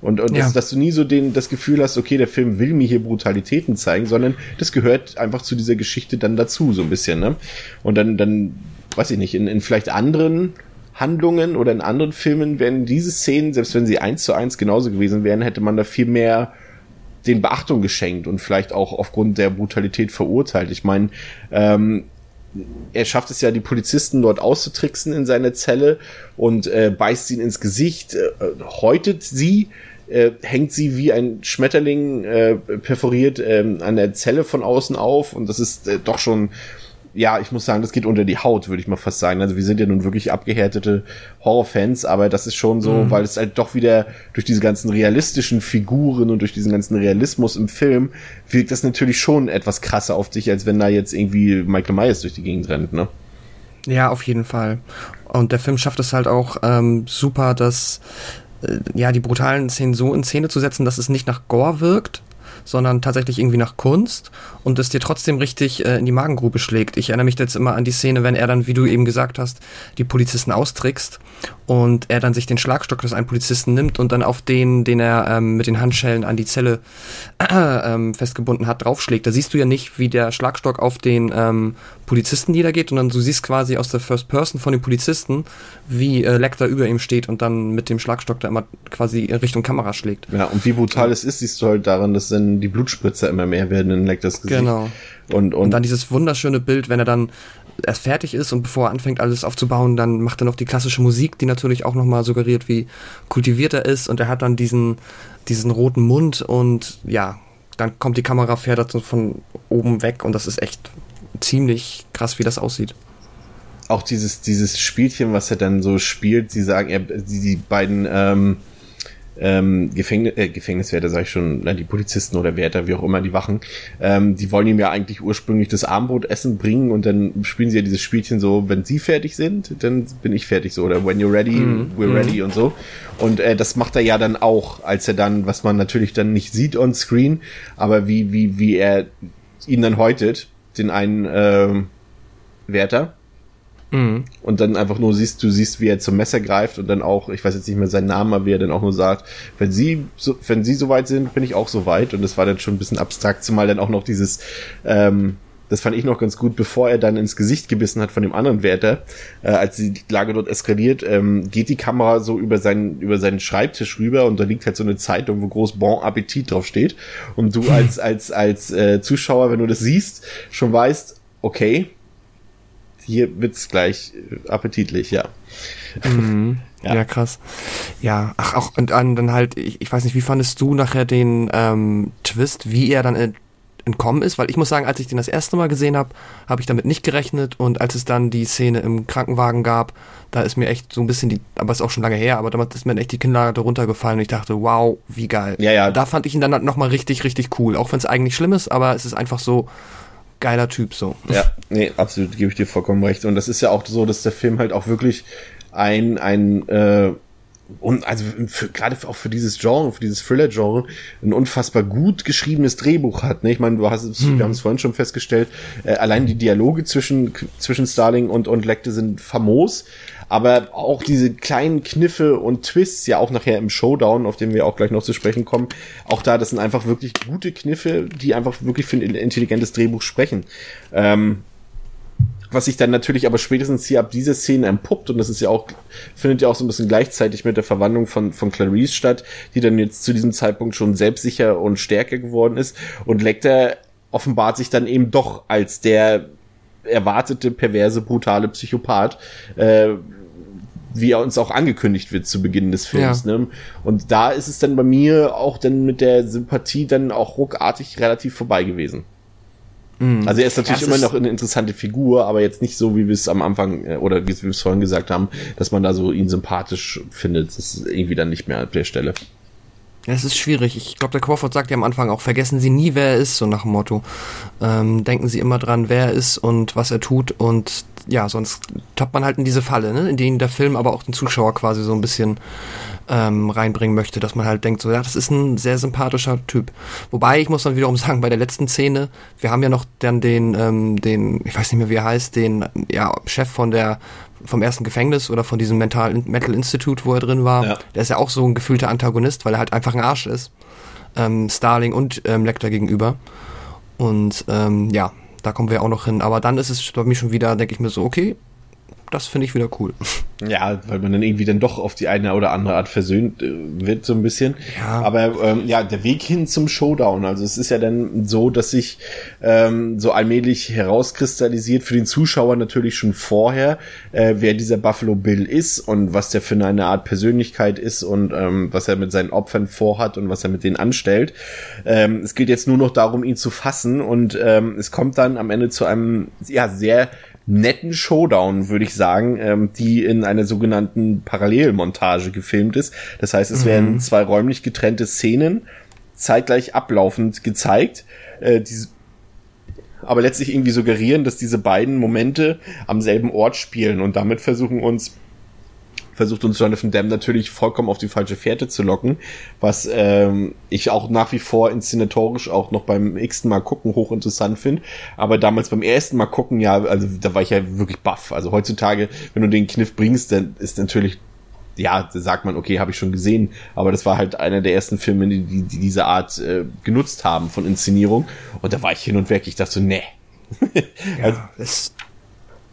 Und, und ja. das, dass du nie so den, das Gefühl hast, okay, der Film will mir hier Brutalitäten zeigen, sondern das gehört einfach zu dieser Geschichte dann dazu, so ein bisschen, ne? Und dann, dann, weiß ich nicht, in, in vielleicht anderen Handlungen oder in anderen Filmen wären diese Szenen, selbst wenn sie eins zu eins genauso gewesen wären, hätte man da viel mehr den Beachtung geschenkt und vielleicht auch aufgrund der Brutalität verurteilt. Ich meine, ähm, er schafft es ja, die Polizisten dort auszutricksen in seiner Zelle und äh, beißt ihn ins Gesicht, äh, häutet sie, äh, hängt sie wie ein Schmetterling äh, perforiert äh, an der Zelle von außen auf und das ist äh, doch schon ja, ich muss sagen, das geht unter die Haut, würde ich mal fast sagen. Also wir sind ja nun wirklich abgehärtete Horrorfans, aber das ist schon so, mhm. weil es halt doch wieder durch diese ganzen realistischen Figuren und durch diesen ganzen Realismus im Film wirkt das natürlich schon etwas krasser auf dich, als wenn da jetzt irgendwie Michael Myers durch die Gegend rennt, ne? Ja, auf jeden Fall. Und der Film schafft es halt auch ähm, super, dass äh, ja die brutalen Szenen so in Szene zu setzen, dass es nicht nach Gore wirkt, sondern tatsächlich irgendwie nach Kunst und es dir trotzdem richtig äh, in die Magengrube schlägt. Ich erinnere mich jetzt immer an die Szene, wenn er dann, wie du eben gesagt hast, die Polizisten austrickst und er dann sich den Schlagstock des einen Polizisten nimmt und dann auf den, den er ähm, mit den Handschellen an die Zelle äh, <clears throat> ähm, festgebunden hat, draufschlägt. Da siehst du ja nicht, wie der Schlagstock auf den ähm, Polizisten niedergeht, sondern du siehst quasi aus der First Person von den Polizisten, wie äh, Lecter über ihm steht und dann mit dem Schlagstock da immer quasi in Richtung Kamera schlägt. Ja, und wie brutal es ist, siehst du halt daran, dass dann die Blutspritzer immer mehr werden in Lecters Gesicht. Genau. Und, und, und dann dieses wunderschöne Bild, wenn er dann erst fertig ist und bevor er anfängt, alles aufzubauen, dann macht er noch die klassische Musik, die natürlich auch nochmal suggeriert, wie kultiviert er ist und er hat dann diesen, diesen roten Mund und ja, dann kommt die Kamera, fährt so von oben weg und das ist echt ziemlich krass, wie das aussieht. Auch dieses, dieses Spielchen, was er dann so spielt, sie sagen, er, die, die beiden ähm, ähm, Gefängnis, äh, Gefängniswärter, sag ich schon, die Polizisten oder Wärter, wie auch immer, die Wachen, ähm, die wollen ihm ja eigentlich ursprünglich das Armbrotessen bringen und dann spielen sie ja dieses Spielchen so, wenn sie fertig sind, dann bin ich fertig so oder when you're ready, mhm. we're ready mhm. und so. Und äh, das macht er ja dann auch, als er dann, was man natürlich dann nicht sieht on screen, aber wie, wie, wie er ihn dann häutet, den einen äh, Wärter Mhm. Und dann einfach nur siehst, du siehst, wie er zum Messer greift und dann auch, ich weiß jetzt nicht mehr seinen Namen, aber wie er dann auch nur sagt, wenn sie so, wenn sie so weit sind, bin ich auch so weit. Und das war dann schon ein bisschen abstrakt, zumal dann auch noch dieses, ähm, das fand ich noch ganz gut, bevor er dann ins Gesicht gebissen hat von dem anderen Wärter, äh, als die Lage dort eskaliert, ähm, geht die Kamera so über seinen, über seinen Schreibtisch rüber und da liegt halt so eine Zeitung, wo groß Bon Appetit drauf steht. Und du <laughs> als, als, als äh, Zuschauer, wenn du das siehst, schon weißt, okay, hier wird's gleich äh, appetitlich, ja. Mhm. <laughs> Ja. ja. krass. Ja, ach, auch und dann halt, ich, ich weiß nicht, wie fandest du nachher den ähm, Twist, wie er dann entkommen ist, weil ich muss sagen, als ich den das erste Mal gesehen habe, habe ich damit nicht gerechnet und als es dann die Szene im Krankenwagen gab, da ist mir echt so ein bisschen die, aber ist auch schon lange her, aber damals ist mir echt die Kinnlade runtergefallen und ich dachte, wow, wie geil. Ja, ja. Da fand ich ihn dann halt nochmal richtig, richtig cool, auch wenn es eigentlich schlimm ist, aber es ist einfach so, geiler Typ so. Ja, nee, absolut, gebe ich dir vollkommen recht. Und das ist ja auch so, dass der Film halt auch wirklich ein, ein äh, und also für, gerade auch für dieses Genre, für dieses Thriller-Genre, ein unfassbar gut geschriebenes Drehbuch hat. Ne? Ich meine, du hast es, hm. wir haben es vorhin schon festgestellt, äh, allein die Dialoge zwischen, zwischen Starling und, und Lecter sind famos, aber auch diese kleinen Kniffe und Twists, ja auch nachher im Showdown, auf den wir auch gleich noch zu sprechen kommen, auch da, das sind einfach wirklich gute Kniffe, die einfach wirklich für ein intelligentes Drehbuch sprechen. Ähm, was sich dann natürlich aber spätestens hier ab dieser Szene empuppt, und das ist ja auch, findet ja auch so ein bisschen gleichzeitig mit der Verwandlung von, von Clarice statt, die dann jetzt zu diesem Zeitpunkt schon selbstsicher und stärker geworden ist. Und Lecter offenbart sich dann eben doch als der erwartete, perverse, brutale Psychopath, äh, wie er uns auch angekündigt wird zu Beginn des Films. Ja. Ne? Und da ist es dann bei mir auch dann mit der Sympathie dann auch ruckartig relativ vorbei gewesen. Mhm. Also er ist natürlich ja, immer noch eine interessante Figur, aber jetzt nicht so, wie wir es am Anfang äh, oder wie wir es vorhin gesagt haben, dass man da so ihn sympathisch findet. Das ist irgendwie dann nicht mehr an der Stelle. Es ist schwierig. Ich glaube, der Crawford sagt ja am Anfang auch, vergessen Sie nie, wer er ist, so nach dem Motto. Ähm, denken Sie immer dran, wer er ist und was er tut und ja, sonst tappt man halt in diese Falle, ne? in denen der Film aber auch den Zuschauer quasi so ein bisschen ähm, reinbringen möchte, dass man halt denkt, so ja, das ist ein sehr sympathischer Typ. Wobei ich muss dann wiederum <laughs> sagen, bei der letzten Szene, wir haben ja noch dann den, ähm, den, ich weiß nicht mehr wie er heißt, den ja, Chef von der vom ersten Gefängnis oder von diesem Mental Metal Institute, wo er drin war. Ja. Der ist ja auch so ein gefühlter Antagonist, weil er halt einfach ein Arsch ist. Ähm, Starling und ähm, Lecter gegenüber. Und ähm, ja, da kommen wir auch noch hin. Aber dann ist es bei mir schon wieder, denke ich mir so, okay, das finde ich wieder cool. Ja, weil man dann irgendwie dann doch auf die eine oder andere Art versöhnt äh, wird, so ein bisschen. Ja. Aber ähm, ja, der Weg hin zum Showdown, also es ist ja dann so, dass sich ähm, so allmählich herauskristallisiert für den Zuschauer natürlich schon vorher, äh, wer dieser Buffalo Bill ist und was der für eine Art Persönlichkeit ist und ähm, was er mit seinen Opfern vorhat und was er mit denen anstellt. Ähm, es geht jetzt nur noch darum, ihn zu fassen und ähm, es kommt dann am Ende zu einem ja sehr netten Showdown, würde ich sagen, ähm, die in einer sogenannten Parallelmontage gefilmt ist. Das heißt, es mhm. werden zwei räumlich getrennte Szenen zeitgleich ablaufend gezeigt, äh, die aber letztlich irgendwie suggerieren, dass diese beiden Momente am selben Ort spielen und damit versuchen uns versucht uns Jonathan Demme natürlich vollkommen auf die falsche Fährte zu locken, was ähm, ich auch nach wie vor inszenatorisch auch noch beim x-ten Mal gucken hochinteressant finde. Aber damals beim ersten Mal gucken, ja, also da war ich ja wirklich baff. Also heutzutage, wenn du den Kniff bringst, dann ist natürlich ja, da sagt man, okay, habe ich schon gesehen, aber das war halt einer der ersten Filme, die, die, die diese Art äh, genutzt haben von Inszenierung. Und da war ich hin und weg, ich dachte so, nee. <laughs> ja, also, es,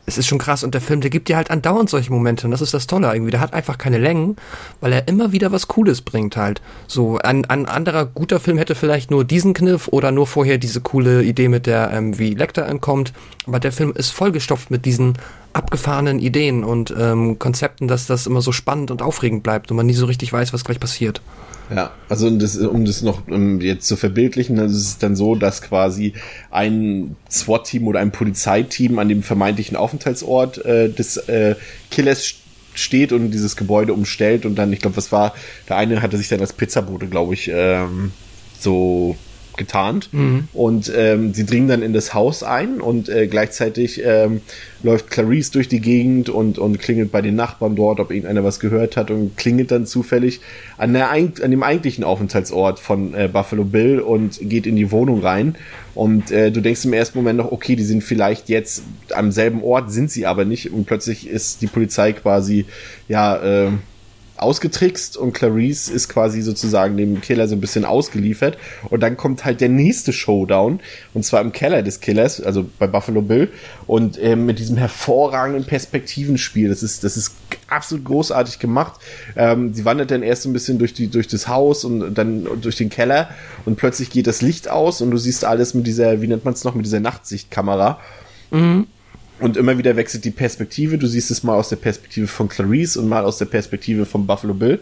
es ist schon krass und der Film, der gibt dir halt andauernd solche Momente und das ist das Tolle irgendwie. Der hat einfach keine Längen, weil er immer wieder was Cooles bringt halt. So, ein, ein anderer guter Film hätte vielleicht nur diesen Kniff oder nur vorher diese coole Idee mit der, ähm, wie Lecter entkommt. Aber der Film ist vollgestopft mit diesen abgefahrenen Ideen und ähm, Konzepten, dass das immer so spannend und aufregend bleibt und man nie so richtig weiß, was gleich passiert. Ja, also um das, um das noch um jetzt zu verbildlichen, also es ist dann so, dass quasi ein SWAT-Team oder ein Polizeiteam an dem vermeintlichen Aufenthaltsort äh, des äh, Killers steht und dieses Gebäude umstellt und dann, ich glaube, was war, der eine hatte sich dann als Pizzabote, glaube ich, ähm, so getarnt. Mhm. Und ähm, sie dringen dann in das Haus ein und äh, gleichzeitig ähm, läuft Clarice durch die Gegend und, und klingelt bei den Nachbarn dort, ob irgendeiner was gehört hat und klingelt dann zufällig an, der, an dem eigentlichen Aufenthaltsort von äh, Buffalo Bill und geht in die Wohnung rein. Und äh, du denkst im ersten Moment noch, okay, die sind vielleicht jetzt am selben Ort, sind sie aber nicht. Und plötzlich ist die Polizei quasi, ja, äh, ausgetrickst und Clarice ist quasi sozusagen dem Killer so ein bisschen ausgeliefert und dann kommt halt der nächste Showdown und zwar im Keller des Killers, also bei Buffalo Bill und äh, mit diesem hervorragenden Perspektivenspiel, das ist das ist absolut großartig gemacht. Ähm, sie wandert dann erst ein bisschen durch die durch das Haus und dann durch den Keller und plötzlich geht das Licht aus und du siehst alles mit dieser, wie nennt man es noch, mit dieser Nachtsichtkamera. Mhm. Und immer wieder wechselt die Perspektive. Du siehst es mal aus der Perspektive von Clarice und mal aus der Perspektive von Buffalo Bill.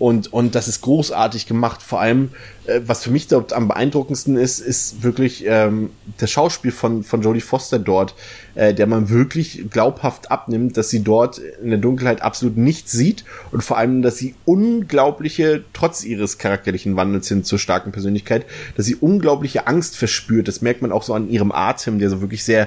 Und, und das ist großartig gemacht. Vor allem, äh, was für mich dort am beeindruckendsten ist, ist wirklich ähm, das Schauspiel von, von Jodie Foster dort, äh, der man wirklich glaubhaft abnimmt, dass sie dort in der Dunkelheit absolut nichts sieht und vor allem, dass sie unglaubliche, trotz ihres charakterlichen Wandels hin zur starken Persönlichkeit, dass sie unglaubliche Angst verspürt. Das merkt man auch so an ihrem Atem, der so wirklich sehr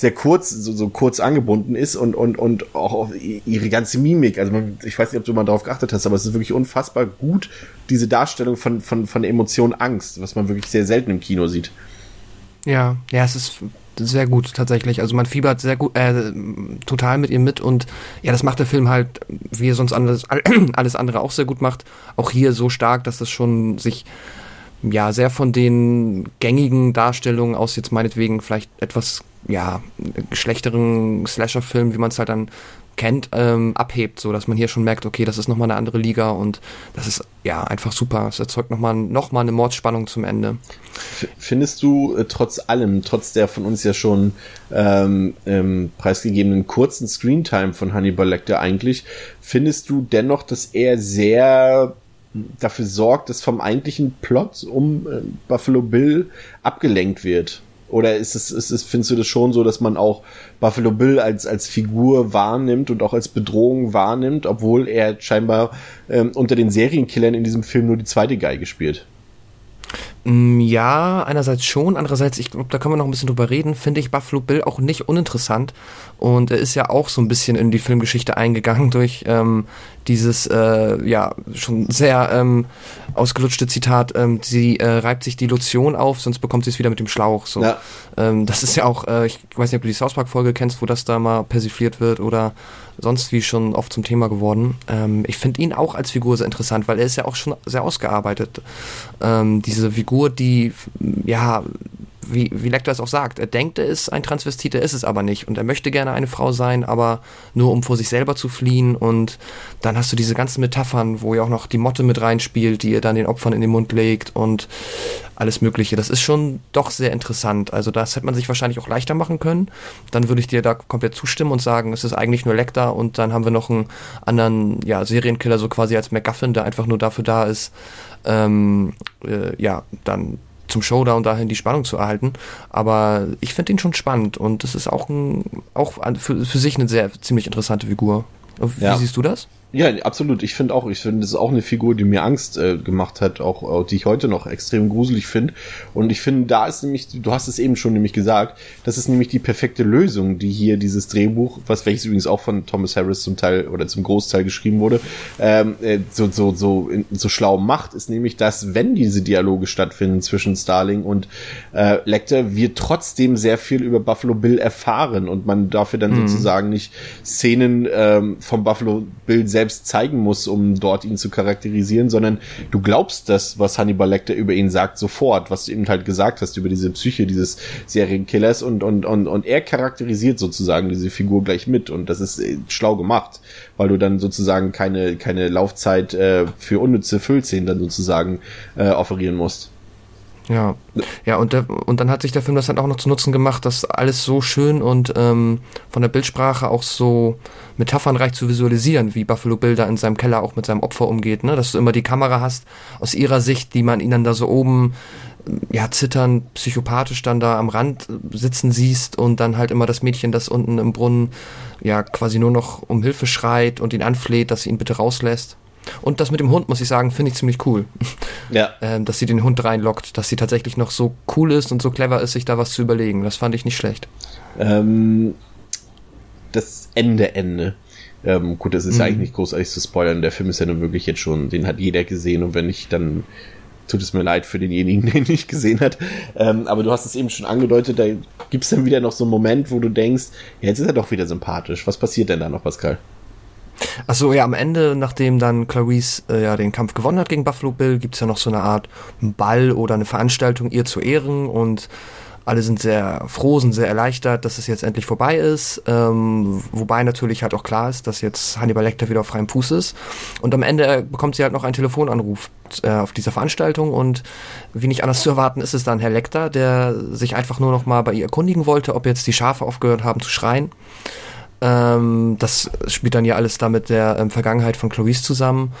sehr kurz, so, so kurz angebunden ist und, und, und auch auf ihre ganze Mimik. Also man, ich weiß nicht, ob du mal darauf geachtet hast, aber es ist wirklich unfassbar gut, diese Darstellung von, von, von Emotion Angst, was man wirklich sehr selten im Kino sieht. Ja, ja, es ist sehr gut tatsächlich. Also man fiebert sehr gut, äh, total mit ihr mit und ja, das macht der Film halt, wie er sonst alles, <clears throat> alles andere auch sehr gut macht. Auch hier so stark, dass das schon sich ja sehr von den gängigen Darstellungen aus jetzt meinetwegen vielleicht etwas ja, schlechteren Slasher-Film, wie man es halt dann kennt, ähm, abhebt, so dass man hier schon merkt, okay, das ist nochmal eine andere Liga und das ist ja einfach super. Es erzeugt nochmal noch mal eine Mordspannung zum Ende. Findest du äh, trotz allem, trotz der von uns ja schon ähm, ähm, preisgegebenen kurzen Screentime von Hannibal Lecter eigentlich, findest du dennoch, dass er sehr dafür sorgt, dass vom eigentlichen Plot um äh, Buffalo Bill abgelenkt wird? Oder ist es, ist es, findest du das schon so, dass man auch Buffalo Bill als, als Figur wahrnimmt und auch als Bedrohung wahrnimmt, obwohl er scheinbar ähm, unter den Serienkillern in diesem Film nur die zweite Geige spielt? Mm, ja, einerseits schon, andererseits, ich glaube, da können wir noch ein bisschen drüber reden, finde ich Buffalo Bill auch nicht uninteressant. Und er ist ja auch so ein bisschen in die Filmgeschichte eingegangen <laughs> durch ähm, dieses, äh, ja, schon sehr ähm, ausgelutschte Zitat, ähm, sie äh, reibt sich die Lotion auf, sonst bekommt sie es wieder mit dem Schlauch. So. Ja. Ähm, das ist ja auch, äh, ich weiß nicht, ob du die South Park-Folge kennst, wo das da mal persifliert wird oder sonst wie schon oft zum Thema geworden. Ähm, ich finde ihn auch als Figur sehr interessant, weil er ist ja auch schon sehr ausgearbeitet. Ähm, diese Figur, die ja wie, wie Lecter es auch sagt, er denkt, er ist ein Transvestit, er ist es aber nicht. Und er möchte gerne eine Frau sein, aber nur um vor sich selber zu fliehen. Und dann hast du diese ganzen Metaphern, wo ja auch noch die Motte mit reinspielt, die er dann den Opfern in den Mund legt und alles Mögliche. Das ist schon doch sehr interessant. Also das hätte man sich wahrscheinlich auch leichter machen können. Dann würde ich dir da komplett zustimmen und sagen, es ist eigentlich nur Lecter und dann haben wir noch einen anderen ja, Serienkiller so quasi als MacGuffin, der einfach nur dafür da ist, ähm, äh, ja, dann zum Showdown dahin die Spannung zu erhalten. Aber ich finde ihn schon spannend und es ist auch, ein, auch für, für sich eine sehr ziemlich interessante Figur. Wie ja. siehst du das? Ja, absolut. Ich finde auch, ich finde, das ist auch eine Figur, die mir Angst äh, gemacht hat, auch, auch die ich heute noch extrem gruselig finde. Und ich finde, da ist nämlich, du hast es eben schon nämlich gesagt, das ist nämlich die perfekte Lösung, die hier dieses Drehbuch, was welches übrigens auch von Thomas Harris zum Teil oder zum Großteil geschrieben wurde, ähm, äh, so so so so schlau macht, ist nämlich, dass wenn diese Dialoge stattfinden zwischen Starling und äh, Lecter, wir trotzdem sehr viel über Buffalo Bill erfahren und man dafür dann mhm. sozusagen nicht Szenen ähm, vom Buffalo Bill selbst selbst zeigen muss, um dort ihn zu charakterisieren, sondern du glaubst das, was Hannibal Lecter über ihn sagt, sofort, was du eben halt gesagt hast über diese Psyche dieses Serienkillers und, und, und, und er charakterisiert sozusagen diese Figur gleich mit und das ist äh, schlau gemacht, weil du dann sozusagen keine, keine Laufzeit äh, für unnütze Füllszenen dann sozusagen äh, offerieren musst. Ja, ja und, der, und dann hat sich der Film das dann auch noch zu Nutzen gemacht, das alles so schön und ähm, von der Bildsprache auch so metaphernreich zu visualisieren, wie Buffalo Bill da in seinem Keller auch mit seinem Opfer umgeht, ne? dass du immer die Kamera hast aus ihrer Sicht, die man ihn dann da so oben ja, zittern, psychopathisch dann da am Rand sitzen siehst und dann halt immer das Mädchen, das unten im Brunnen ja quasi nur noch um Hilfe schreit und ihn anfleht, dass sie ihn bitte rauslässt. Und das mit dem Hund, muss ich sagen, finde ich ziemlich cool. <laughs> Ja. ähm, dass sie den Hund reinlockt, dass sie tatsächlich noch so cool ist und so clever ist, sich da was zu überlegen. Das fand ich nicht schlecht. Ähm, das Ende, Ende. Ähm, gut, das ist ja eigentlich nicht großartig zu spoilern. Der Film ist ja nun wirklich jetzt schon, den hat jeder gesehen und wenn nicht, dann tut es mir leid für denjenigen, <laughs> den nicht gesehen hat. Ähm, aber du hast es eben schon angedeutet, da gibt es dann wieder noch so einen Moment, wo du denkst, ja, jetzt ist er doch wieder sympathisch. Was passiert denn da noch, Pascal? Achso, ja, am Ende, nachdem dann Clarice äh, ja den Kampf gewonnen hat gegen Buffalo Bill, gibt's ja noch so eine Art Ball oder eine Veranstaltung ihr zu Ehren und alle sind sehr froh, sind sehr erleichtert, dass es jetzt endlich vorbei ist. Ähm, wobei natürlich halt auch klar ist, dass jetzt Hannibal Lecter wieder auf freiem Fuß ist. Und am Ende äh, bekommt sie halt noch einen Telefonanruf äh, auf dieser Veranstaltung und wie nicht anders zu erwarten ist es dann Herr Lecter, der sich einfach nur noch mal bei ihr erkundigen wollte, ob jetzt die Schafe aufgehört haben zu schreien. Ähm, das spielt dann ja alles da mit der ähm, Vergangenheit von Clarice zusammen.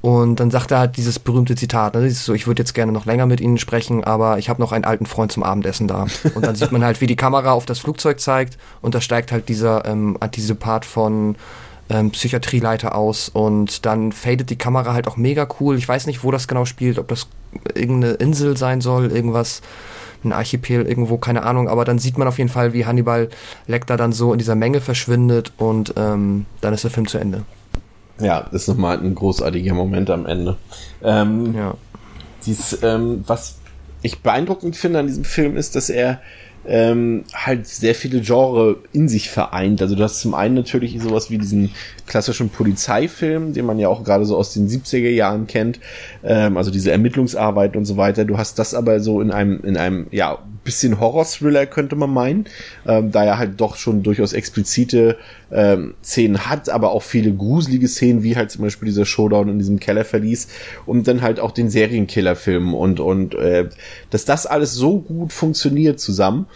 Und dann sagt er halt dieses berühmte Zitat, ne, so, ich würde jetzt gerne noch länger mit Ihnen sprechen, aber ich habe noch einen alten Freund zum Abendessen da. Und dann sieht man halt, wie die Kamera auf das Flugzeug zeigt und da steigt halt dieser ähm, Part von ähm, Psychiatrieleiter aus und dann fadet die Kamera halt auch mega cool. Ich weiß nicht, wo das genau spielt, ob das irgendeine Insel sein soll, irgendwas ein Archipel irgendwo, keine Ahnung, aber dann sieht man auf jeden Fall, wie Hannibal Lecter dann so in dieser Menge verschwindet und ähm, dann ist der Film zu Ende. Ja, das ist nochmal ein großartiger Moment am Ende. Ähm, Ja. dies, ähm, was ich beeindruckend finde an diesem Film ist, dass er ähm, halt sehr viele Genre in sich vereint. Also du hast zum einen natürlich sowas wie diesen klassischen Polizeifilm, den man ja auch gerade so aus den 70er Jahren kennt, ähm, also diese Ermittlungsarbeit und so weiter. Du hast das aber so in einem, in einem, ja, bisschen Horror-Thriller könnte man meinen, ähm, da er halt doch schon durchaus explizite ähm, Szenen hat, aber auch viele gruselige Szenen, wie halt zum Beispiel dieser Showdown in diesem Kellerverlies und dann halt auch den Serienkiller-Film und und äh, dass das alles so gut funktioniert zusammen,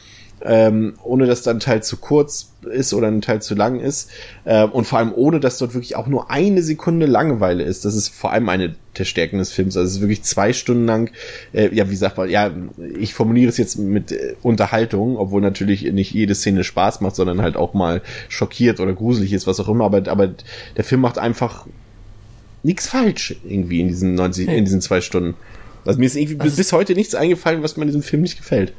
ähm, ohne dass dann ein Teil zu kurz ist oder ein Teil zu lang ist ähm, und vor allem ohne, dass dort wirklich auch nur eine Sekunde Langeweile ist. Das ist vor allem eine der Stärken des Films. Also es ist wirklich zwei Stunden lang, äh, ja, wie sagt man, ja, ich formuliere es jetzt mit äh, Unterhaltung, obwohl natürlich nicht jede Szene Spaß macht, sondern halt auch mal schockiert oder gruselig ist, was auch immer. Aber, aber der Film macht einfach nichts falsch irgendwie in diesen 90, in diesen zwei Stunden. Also mir ist irgendwie bis, bis heute nichts eingefallen, was mir in diesem Film nicht gefällt.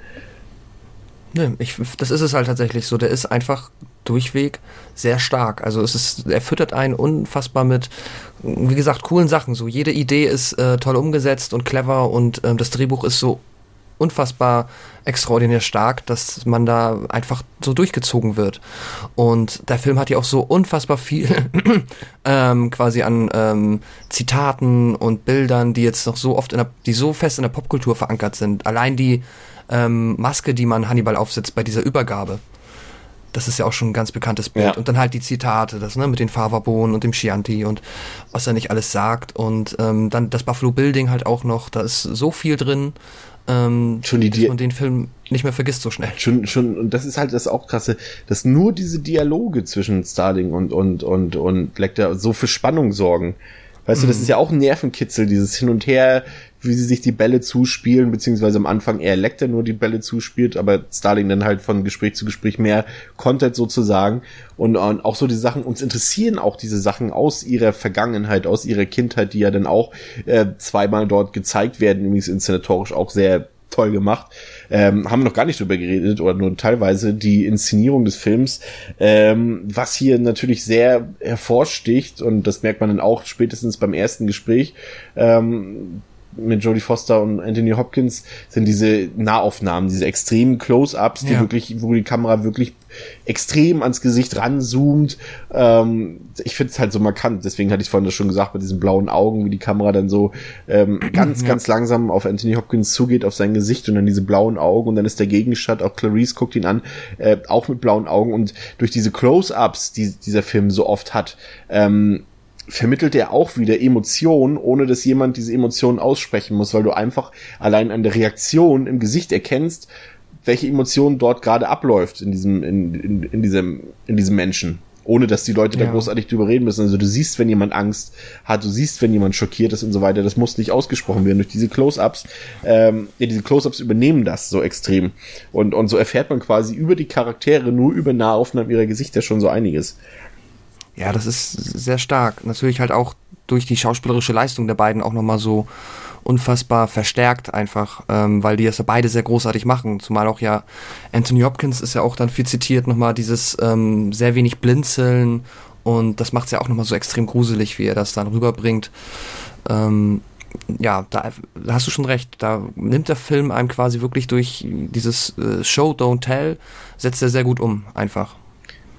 Ne, ich, das ist es halt tatsächlich so. Der ist einfach durchweg sehr stark. Also es ist, er füttert einen unfassbar mit, wie gesagt, coolen Sachen. So jede Idee ist äh, toll umgesetzt und clever und ähm, das Drehbuch ist so unfassbar extraordinär stark, dass man da einfach so durchgezogen wird. Und der Film hat ja auch so unfassbar viel <clears throat> ähm, quasi an ähm, Zitaten und Bildern, die jetzt noch so oft in der, die so fest in der Popkultur verankert sind. Allein die ähm, Maske, die man Hannibal aufsetzt bei dieser Übergabe. Das ist ja auch schon ein ganz bekanntes Bild. Ja. Und dann halt die Zitate, das ne, mit den Fava-Bohnen und dem Chianti und was er nicht alles sagt. Und ähm, dann das Buffalo Building halt auch noch. Da ist so viel drin, ähm, Schon die dass man den Film nicht mehr vergisst so schnell. schon, schon, und das ist halt das auch krasse, dass nur diese Dialoge zwischen Starling und, und, und, und Lecter so für Spannung sorgen. Weißt du, das ist ja auch ein Nervenkitzel, dieses Hin und Her, wie sie sich die Bälle zuspielen, beziehungsweise am Anfang eher Lecter nur die Bälle zuspielt, aber Starling dann halt von Gespräch zu Gespräch mehr Content sozusagen. Und, und auch so die Sachen, uns interessieren auch diese Sachen aus ihrer Vergangenheit, aus ihrer Kindheit, die ja dann auch äh, zweimal dort gezeigt werden, übrigens inszenatorisch auch sehr toll gemacht. Ähm, haben noch gar nicht drüber geredet oder nur teilweise die Inszenierung des Films, ähm, was hier natürlich sehr hervorsticht und das merkt man dann auch spätestens beim ersten Gespräch. Ähm, mit Jodie Foster und Anthony Hopkins sind diese Nahaufnahmen, diese extremen Close-ups, die Ja. wirklich, wo die Kamera wirklich extrem ans Gesicht ranzoomt. Ähm, ich finde es halt so markant, deswegen hatte ich vorhin das schon gesagt, mit diesen blauen Augen, wie die Kamera dann so ähm, <clears throat> ganz, ganz langsam auf Anthony Hopkins zugeht, auf sein Gesicht und dann diese blauen Augen und dann ist der Gegenstand, auch Clarice guckt ihn an, äh, auch mit blauen Augen und durch diese Close-ups, die dieser Film so oft hat, ähm, vermittelt er auch wieder Emotionen, ohne dass jemand diese Emotionen aussprechen muss, weil du einfach allein an der Reaktion im Gesicht erkennst, welche Emotion dort gerade abläuft in diesem, in, in, in diesem, in diesem Menschen. Ohne dass die Leute da Ja. großartig drüber reden müssen. Also du siehst, wenn jemand Angst hat, du siehst, wenn jemand schockiert ist und so weiter. Das muss nicht ausgesprochen werden. Durch diese Close-Ups, ähm, ja, diese Close-Ups übernehmen das so extrem. Und, und so erfährt man quasi über die Charaktere, nur über Nahaufnahmen ihrer Gesichter schon so einiges. Ja, das ist sehr stark. Natürlich halt auch durch die schauspielerische Leistung der beiden auch nochmal so unfassbar verstärkt einfach, ähm, weil die das ja beide sehr großartig machen. Zumal auch ja Anthony Hopkins ist ja auch dann viel zitiert, nochmal dieses ähm, sehr wenig Blinzeln und das macht es ja auch nochmal so extrem gruselig, wie er das dann rüberbringt. Ähm, ja, da, da, hast du schon recht. Da nimmt der Film einem quasi wirklich durch dieses äh, Show, Don't Tell, setzt er sehr gut um, einfach.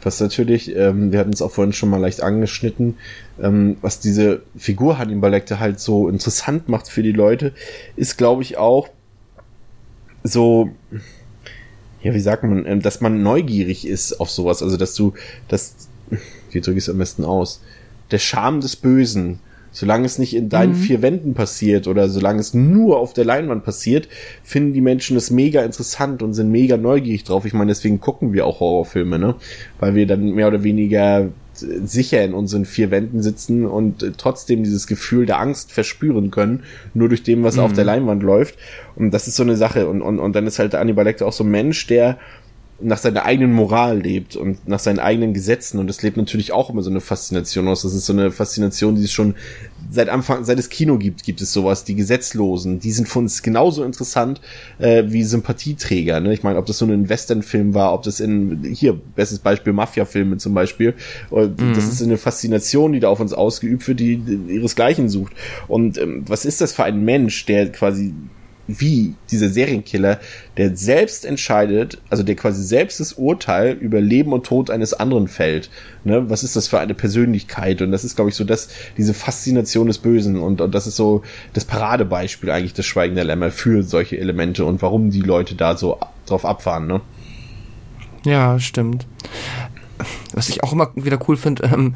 Was natürlich, ähm, wir hatten es auch vorhin schon mal leicht angeschnitten, ähm, was diese Figur Hannibal Lecter halt so interessant macht für die Leute, ist, glaube ich, auch so, ja, wie sagt man, ähm, dass man neugierig ist auf sowas. Also, dass du, dass, wie drücke ich es am besten aus? Der Charme des Bösen Solange es nicht in deinen mhm. vier Wänden passiert oder solange es nur auf der Leinwand passiert, finden die Menschen es mega interessant und sind mega neugierig drauf. Ich meine, deswegen gucken wir auch Horrorfilme, ne? Weil wir dann mehr oder weniger sicher in unseren vier Wänden sitzen und trotzdem dieses Gefühl der Angst verspüren können, nur durch dem, was mhm. auf der Leinwand läuft. Und das ist so eine Sache. Und, und, und dann ist halt der Annibal Lecter auch so ein Mensch, der nach seiner eigenen Moral lebt und nach seinen eigenen Gesetzen und das lebt natürlich auch immer so eine Faszination aus. Das ist so eine Faszination, die es schon seit Anfang, seit es Kino gibt, gibt es sowas. Die Gesetzlosen, die sind für uns genauso interessant äh, wie Sympathieträger. Ne? Ich meine, ob das so ein Westernfilm war, ob das in hier bestes Beispiel Mafia-Filme zum Beispiel. Mhm. Das ist eine Faszination, die da auf uns ausgeübt wird, die, ihresgleichen sucht. Und ähm, was ist das für ein Mensch, der quasi wie dieser Serienkiller, der selbst entscheidet, also der quasi selbst das Urteil über Leben und Tod eines anderen fällt. Ne? Was ist das für eine Persönlichkeit? Und das ist, glaube ich, so das, diese Faszination des Bösen und, und das ist so das Paradebeispiel eigentlich des Schweigen der Lämmer für solche Elemente und warum die Leute da so drauf abfahren, ne? Ja, stimmt. Was ich auch immer wieder cool finde, ähm,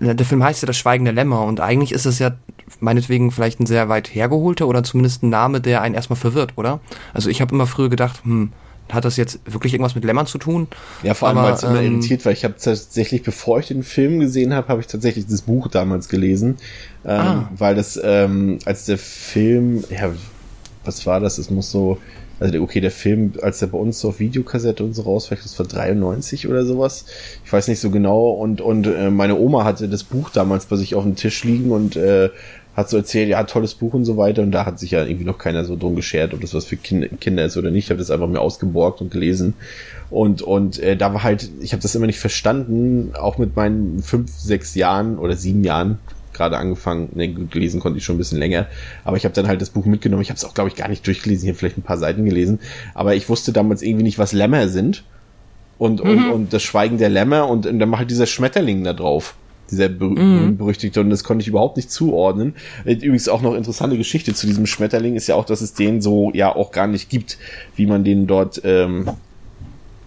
der Film heißt ja Das Schweigen der Lämmer und eigentlich ist es ja meinetwegen vielleicht ein sehr weit hergeholter oder zumindest ein Name, der einen erstmal verwirrt, oder? Also ich habe immer früher gedacht, hm, hat das jetzt wirklich irgendwas mit Lämmern zu tun? Ja, vor allem, weil es immer ähm, irritiert war. Ich habe tatsächlich, bevor ich den Film gesehen habe, habe ich tatsächlich das Buch damals gelesen, ähm, ah. weil das, ähm, als der Film, ja, was war das? Es muss so, also okay, der Film, als der bei uns auf Videokassette und so raus, vielleicht das war 93 oder sowas. Ich weiß nicht so genau. Und, und äh, meine Oma hatte das Buch damals bei sich auf dem Tisch liegen und äh, hat so erzählt, ja, tolles Buch und so weiter. Und da hat sich ja irgendwie noch keiner so drum geschert, ob das was für kind Kinder ist oder nicht. Ich habe das einfach mir ausgeborgt und gelesen. Und, und äh, da war halt, ich habe das immer nicht verstanden, auch mit meinen fünf, sechs Jahren oder sieben Jahren, gerade angefangen, ne, gelesen konnte ich schon ein bisschen länger, aber ich habe dann halt das Buch mitgenommen. Ich habe es auch, glaube ich, gar nicht durchgelesen, ich habe vielleicht ein paar Seiten gelesen, aber ich wusste damals irgendwie nicht, was Lämmer sind und, mhm. und, und das Schweigen der Lämmer und, und dann war halt dieser Schmetterling da drauf dieser ber mhm. berüchtigte und das konnte ich überhaupt nicht zuordnen. Übrigens auch noch interessante Geschichte zu diesem Schmetterling ist ja auch, dass es den so ja auch gar nicht gibt, wie man den dort ähm,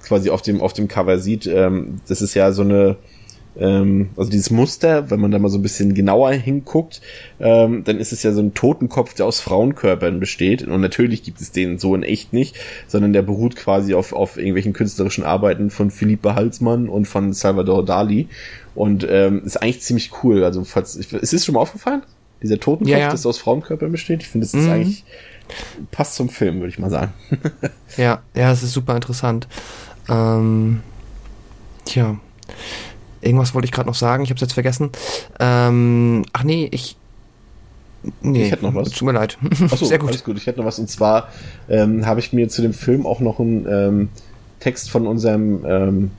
quasi auf dem auf dem Cover sieht. Ähm, das ist ja so eine also dieses Muster, wenn man da mal so ein bisschen genauer hinguckt, ähm, dann ist es ja so ein Totenkopf, der aus Frauenkörpern besteht. Und natürlich gibt es den so in echt nicht, sondern der beruht quasi auf, auf irgendwelchen künstlerischen Arbeiten von Philippe Halsmann und von Salvador Dali. Und ähm, ist eigentlich ziemlich cool. Also, falls, ist es schon mal aufgefallen? Dieser Totenkopf, ja, ja. das aus Frauenkörpern besteht? Ich finde, das ist mhm. eigentlich passt zum Film, würde ich mal sagen. ja, ja, es ist super interessant. Ähm, tja. Irgendwas wollte ich gerade noch sagen, ich habe es jetzt vergessen. Ähm, ach nee, ich. Nee, ich hätte noch was. Tut mir leid. <laughs> Achso, Sehr gut. alles gut. Ich hätte noch was. Und zwar ähm, habe ich mir zu dem Film auch noch einen ähm, Text von unserem ähm,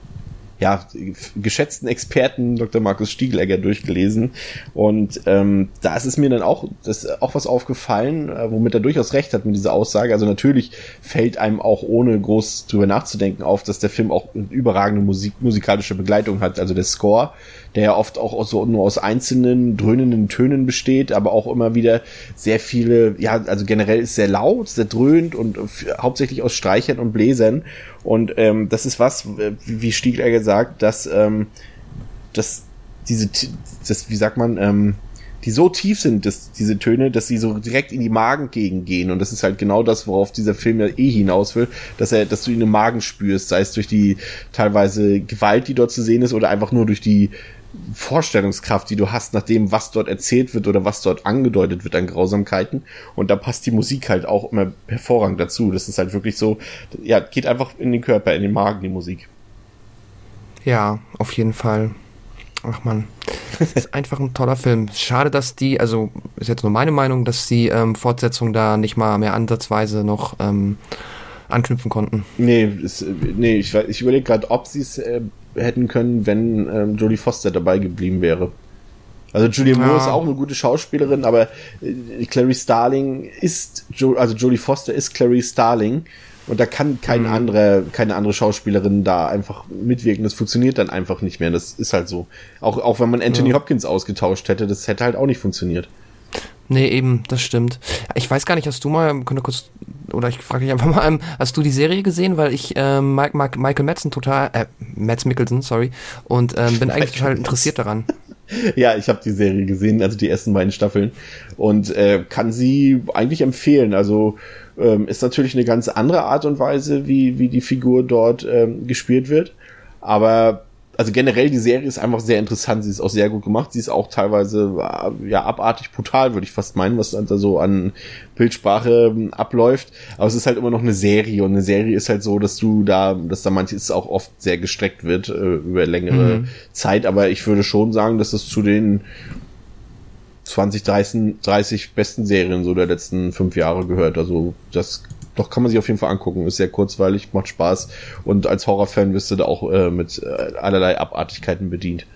ja, geschätzten Experten Dr. Markus Stiegelegger durchgelesen. Und ähm, da ist es mir dann auch, das auch was aufgefallen, äh, womit er durchaus recht hat mit dieser Aussage. Also natürlich fällt einem auch ohne groß drüber nachzudenken auf, dass der Film auch überragende Musik, musikalische Begleitung hat. Also der Score, der ja oft auch so nur aus einzelnen dröhnenden Tönen besteht, aber auch immer wieder sehr viele, ja, also generell ist sehr laut, sehr dröhnt und hauptsächlich aus Streichern und Bläsern. Und ähm, das ist was, wie Stiegler sagt, dass, ähm, dass diese, das, wie sagt man, ähm, die so tief sind, dass diese Töne, dass sie so direkt in die Magengegend gehen. Und das ist halt genau das, worauf dieser Film ja eh hinaus will, dass er, dass du ihn im Magen spürst, sei es durch die teilweise Gewalt, die dort zu sehen ist, oder einfach nur durch die Vorstellungskraft, die du hast, nach dem, was dort erzählt wird oder was dort angedeutet wird an Grausamkeiten. Und da passt die Musik halt auch immer hervorragend dazu. Das ist halt wirklich so, ja, geht einfach in den Körper, in den Magen, die Musik. Ja, auf jeden Fall. Ach man. Es <laughs> ist einfach ein toller Film. Schade, dass die, also ist jetzt nur meine Meinung, dass die ähm, Fortsetzung da nicht mal mehr ansatzweise noch ähm, anknüpfen konnten. Nee, ist, nee ich, ich überlege gerade, ob sie es äh, hätten können, wenn ähm, Jodie Foster dabei geblieben wäre. Also Julia Moore Ja. ist auch eine gute Schauspielerin, aber äh, Clary Starling ist, jo also Jodie Foster ist Clary Starling und da kann kein andere, keine andere Schauspielerin da einfach mitwirken. Das funktioniert dann einfach nicht mehr. Das ist halt so. Auch, auch wenn man Anthony Hopkins ausgetauscht hätte, das hätte halt auch nicht funktioniert. Nee, eben, das stimmt. Ich weiß gar nicht, hast du mal, könnte kurz, oder ich frage dich einfach mal, ähm, hast du die Serie gesehen? Weil ich ähm, Mike, Mike, Michael Madsen total, äh, Mads Mikkelsen, sorry, und ähm, bin <laughs> eigentlich total interessiert daran. <laughs> Ja, ich habe die Serie gesehen, also die ersten beiden Staffeln und äh, kann sie eigentlich empfehlen. Also ähm, ist natürlich eine ganz andere Art und Weise, wie wie die Figur dort ähm, gespielt wird, aber also generell die Serie ist einfach sehr interessant. Sie ist auch sehr gut gemacht. Sie ist auch teilweise äh, ja abartig brutal, würde ich fast meinen, was da so an Bildsprache ähm, abläuft. Aber es ist halt immer noch eine Serie und eine Serie ist halt so, dass du da, dass da manches auch oft sehr gestreckt wird äh, über längere Zeit. Aber ich würde schon sagen, dass es zu den 20, 30, 30 besten Serien so der letzten fünf Jahre gehört. Also das doch kann man sich auf jeden Fall angucken. Ist sehr kurzweilig, macht Spaß und als Horrorfan wirst du da auch äh, mit äh, allerlei Abartigkeiten bedient.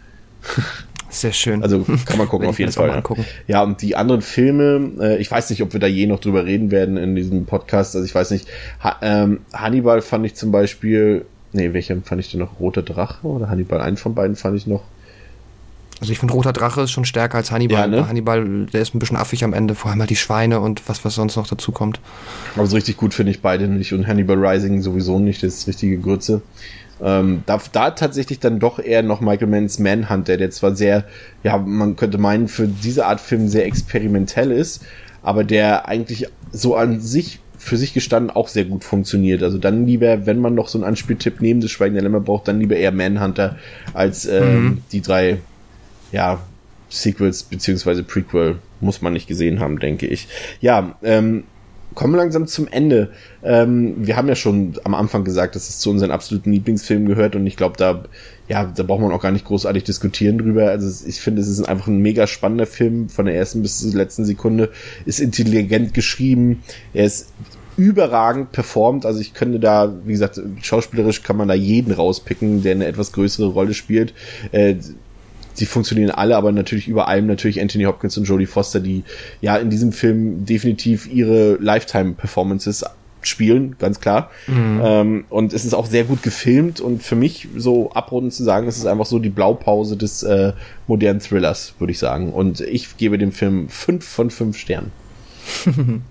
Sehr schön. Also kann man gucken auf jeden Fall. Ja. und die anderen Filme, äh, ich weiß nicht, ob wir da je noch drüber reden werden in diesem Podcast. Also ich weiß nicht. Ha ähm, Hannibal fand ich zum Beispiel. Nee, welchen fand ich denn noch? Roter Drache oder Hannibal? Einen von beiden fand ich noch. Also ich finde Roter Drache ist schon stärker als Hannibal. Ja, ne? Hannibal, der ist ein bisschen affig am Ende, vor allem halt die Schweine und was, was sonst noch dazu kommt. Aber so richtig gut finde ich beide nicht und Hannibal Rising sowieso nicht, das ist richtige Grütze. Ähm, da, da tatsächlich dann doch eher noch Michael Manns Manhunter, der zwar sehr, ja, man könnte meinen, für diese Art Film sehr experimentell ist, aber der eigentlich so an sich für sich gestanden auch sehr gut funktioniert. Also dann lieber, wenn man noch so einen Anspieltipp neben des Schweigen der Lämmer braucht, dann lieber eher Manhunter als ähm, die drei, ja, Sequels beziehungsweise Prequel muss man nicht gesehen haben, denke ich. Ja, ähm, kommen langsam zum Ende. Ähm, wir haben ja schon am Anfang gesagt, dass es zu unseren absoluten Lieblingsfilmen gehört und ich glaube, da, ja, da braucht man auch gar nicht großartig diskutieren drüber. Also ich finde, es ist einfach ein mega spannender Film von der ersten bis zur letzten Sekunde. Ist intelligent geschrieben. Er ist überragend performt. Also ich könnte da, wie gesagt, schauspielerisch kann man da jeden rauspicken, der eine etwas größere Rolle spielt. Äh, sie funktionieren alle, aber natürlich über allem natürlich Anthony Hopkins und Jodie Foster, die ja in diesem Film definitiv ihre Lifetime-Performances spielen, ganz klar. Ähm, und es ist auch sehr gut gefilmt und für mich so abrundend zu sagen, es ist einfach so die Blaupause des äh, modernen Thrillers, würde ich sagen. Und ich gebe dem Film fünf von fünf Sternen. <laughs>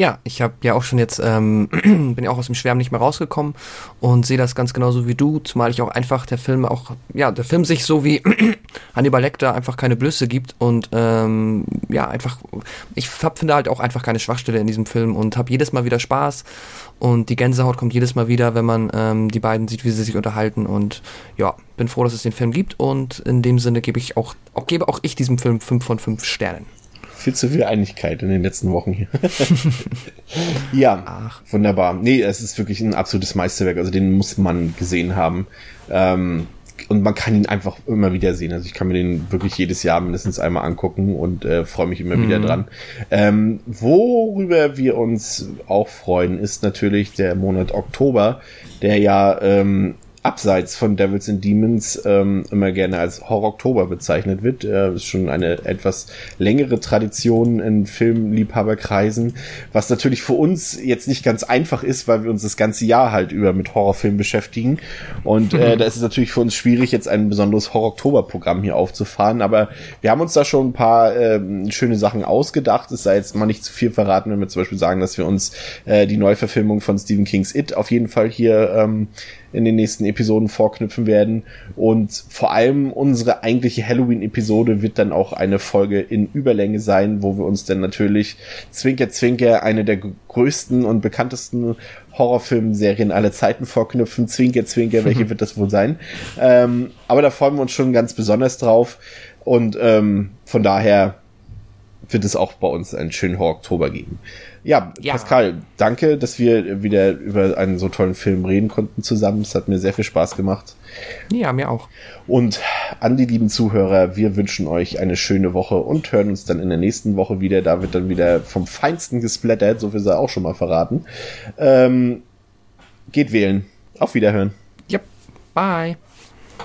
Ja, ich habe ja auch schon jetzt, ähm, <clears throat> bin ja auch aus dem Schwärmen nicht mehr rausgekommen und sehe das ganz genauso wie du, zumal ich auch einfach der Film auch, ja, der Film sich so wie <clears throat> Hannibal Lecter einfach keine Blöße gibt und ähm, ja, einfach, ich hab, finde halt auch einfach keine Schwachstelle in diesem Film und habe jedes Mal wieder Spaß und die Gänsehaut kommt jedes Mal wieder, wenn man ähm, die beiden sieht, wie sie sich unterhalten und ja, bin froh, dass es den Film gibt und in dem Sinne gebe ich auch, auch gebe auch ich diesem Film fünf von fünf Sternen. Viel zu viel Einigkeit in den letzten Wochen hier. <laughs> ja, Ach. wunderbar. Nee, es ist wirklich ein absolutes Meisterwerk. Also den muss man gesehen haben. Ähm, und man kann ihn einfach immer wieder sehen. Also ich kann mir den wirklich jedes Jahr mindestens einmal angucken und äh, freue mich immer wieder dran. Ähm, worüber wir uns auch freuen, ist natürlich der Monat Oktober, der ja ähm, abseits von Devils and Demons ähm, immer gerne als Horror-Oktober bezeichnet wird. Äh, ist schon eine etwas längere Tradition in Filmliebhaberkreisen, was natürlich für uns jetzt nicht ganz einfach ist, weil wir uns das ganze Jahr halt über mit Horrorfilmen beschäftigen. Und äh, <laughs> da ist es natürlich für uns schwierig, jetzt ein besonderes Horror-Oktober-Programm hier aufzufahren. Aber wir haben uns da schon ein paar ähm, schöne Sachen ausgedacht. Es sei jetzt mal nicht zu viel verraten, wenn wir zum Beispiel sagen, dass wir uns äh, die Neuverfilmung von Stephen Kings It auf jeden Fall hier ähm, in den nächsten Episoden vorknüpfen werden. Und vor allem unsere eigentliche Halloween-Episode wird dann auch eine Folge in Überlänge sein, wo wir uns dann natürlich Zwinker Zwinker, eine der größten und bekanntesten Horrorfilmserien aller Zeiten vorknüpfen. Zwinker Zwinker, welche <laughs> wird das wohl sein? Ähm, aber da freuen wir uns schon ganz besonders drauf. Und ähm, von daher wird es auch bei uns einen schönen Horror-Oktober geben. Ja, Ja. Pascal, danke, dass wir wieder über einen so tollen Film reden konnten zusammen. Es hat mir sehr viel Spaß gemacht. Ja, mir auch. Und an die lieben Zuhörer, wir wünschen euch eine schöne Woche und hören uns dann in der nächsten Woche wieder. Da wird dann wieder vom Feinsten gesplattert, so viel sei auch schon mal verraten. Ähm, geht wählen. Auf Wiederhören. Yep. Bye.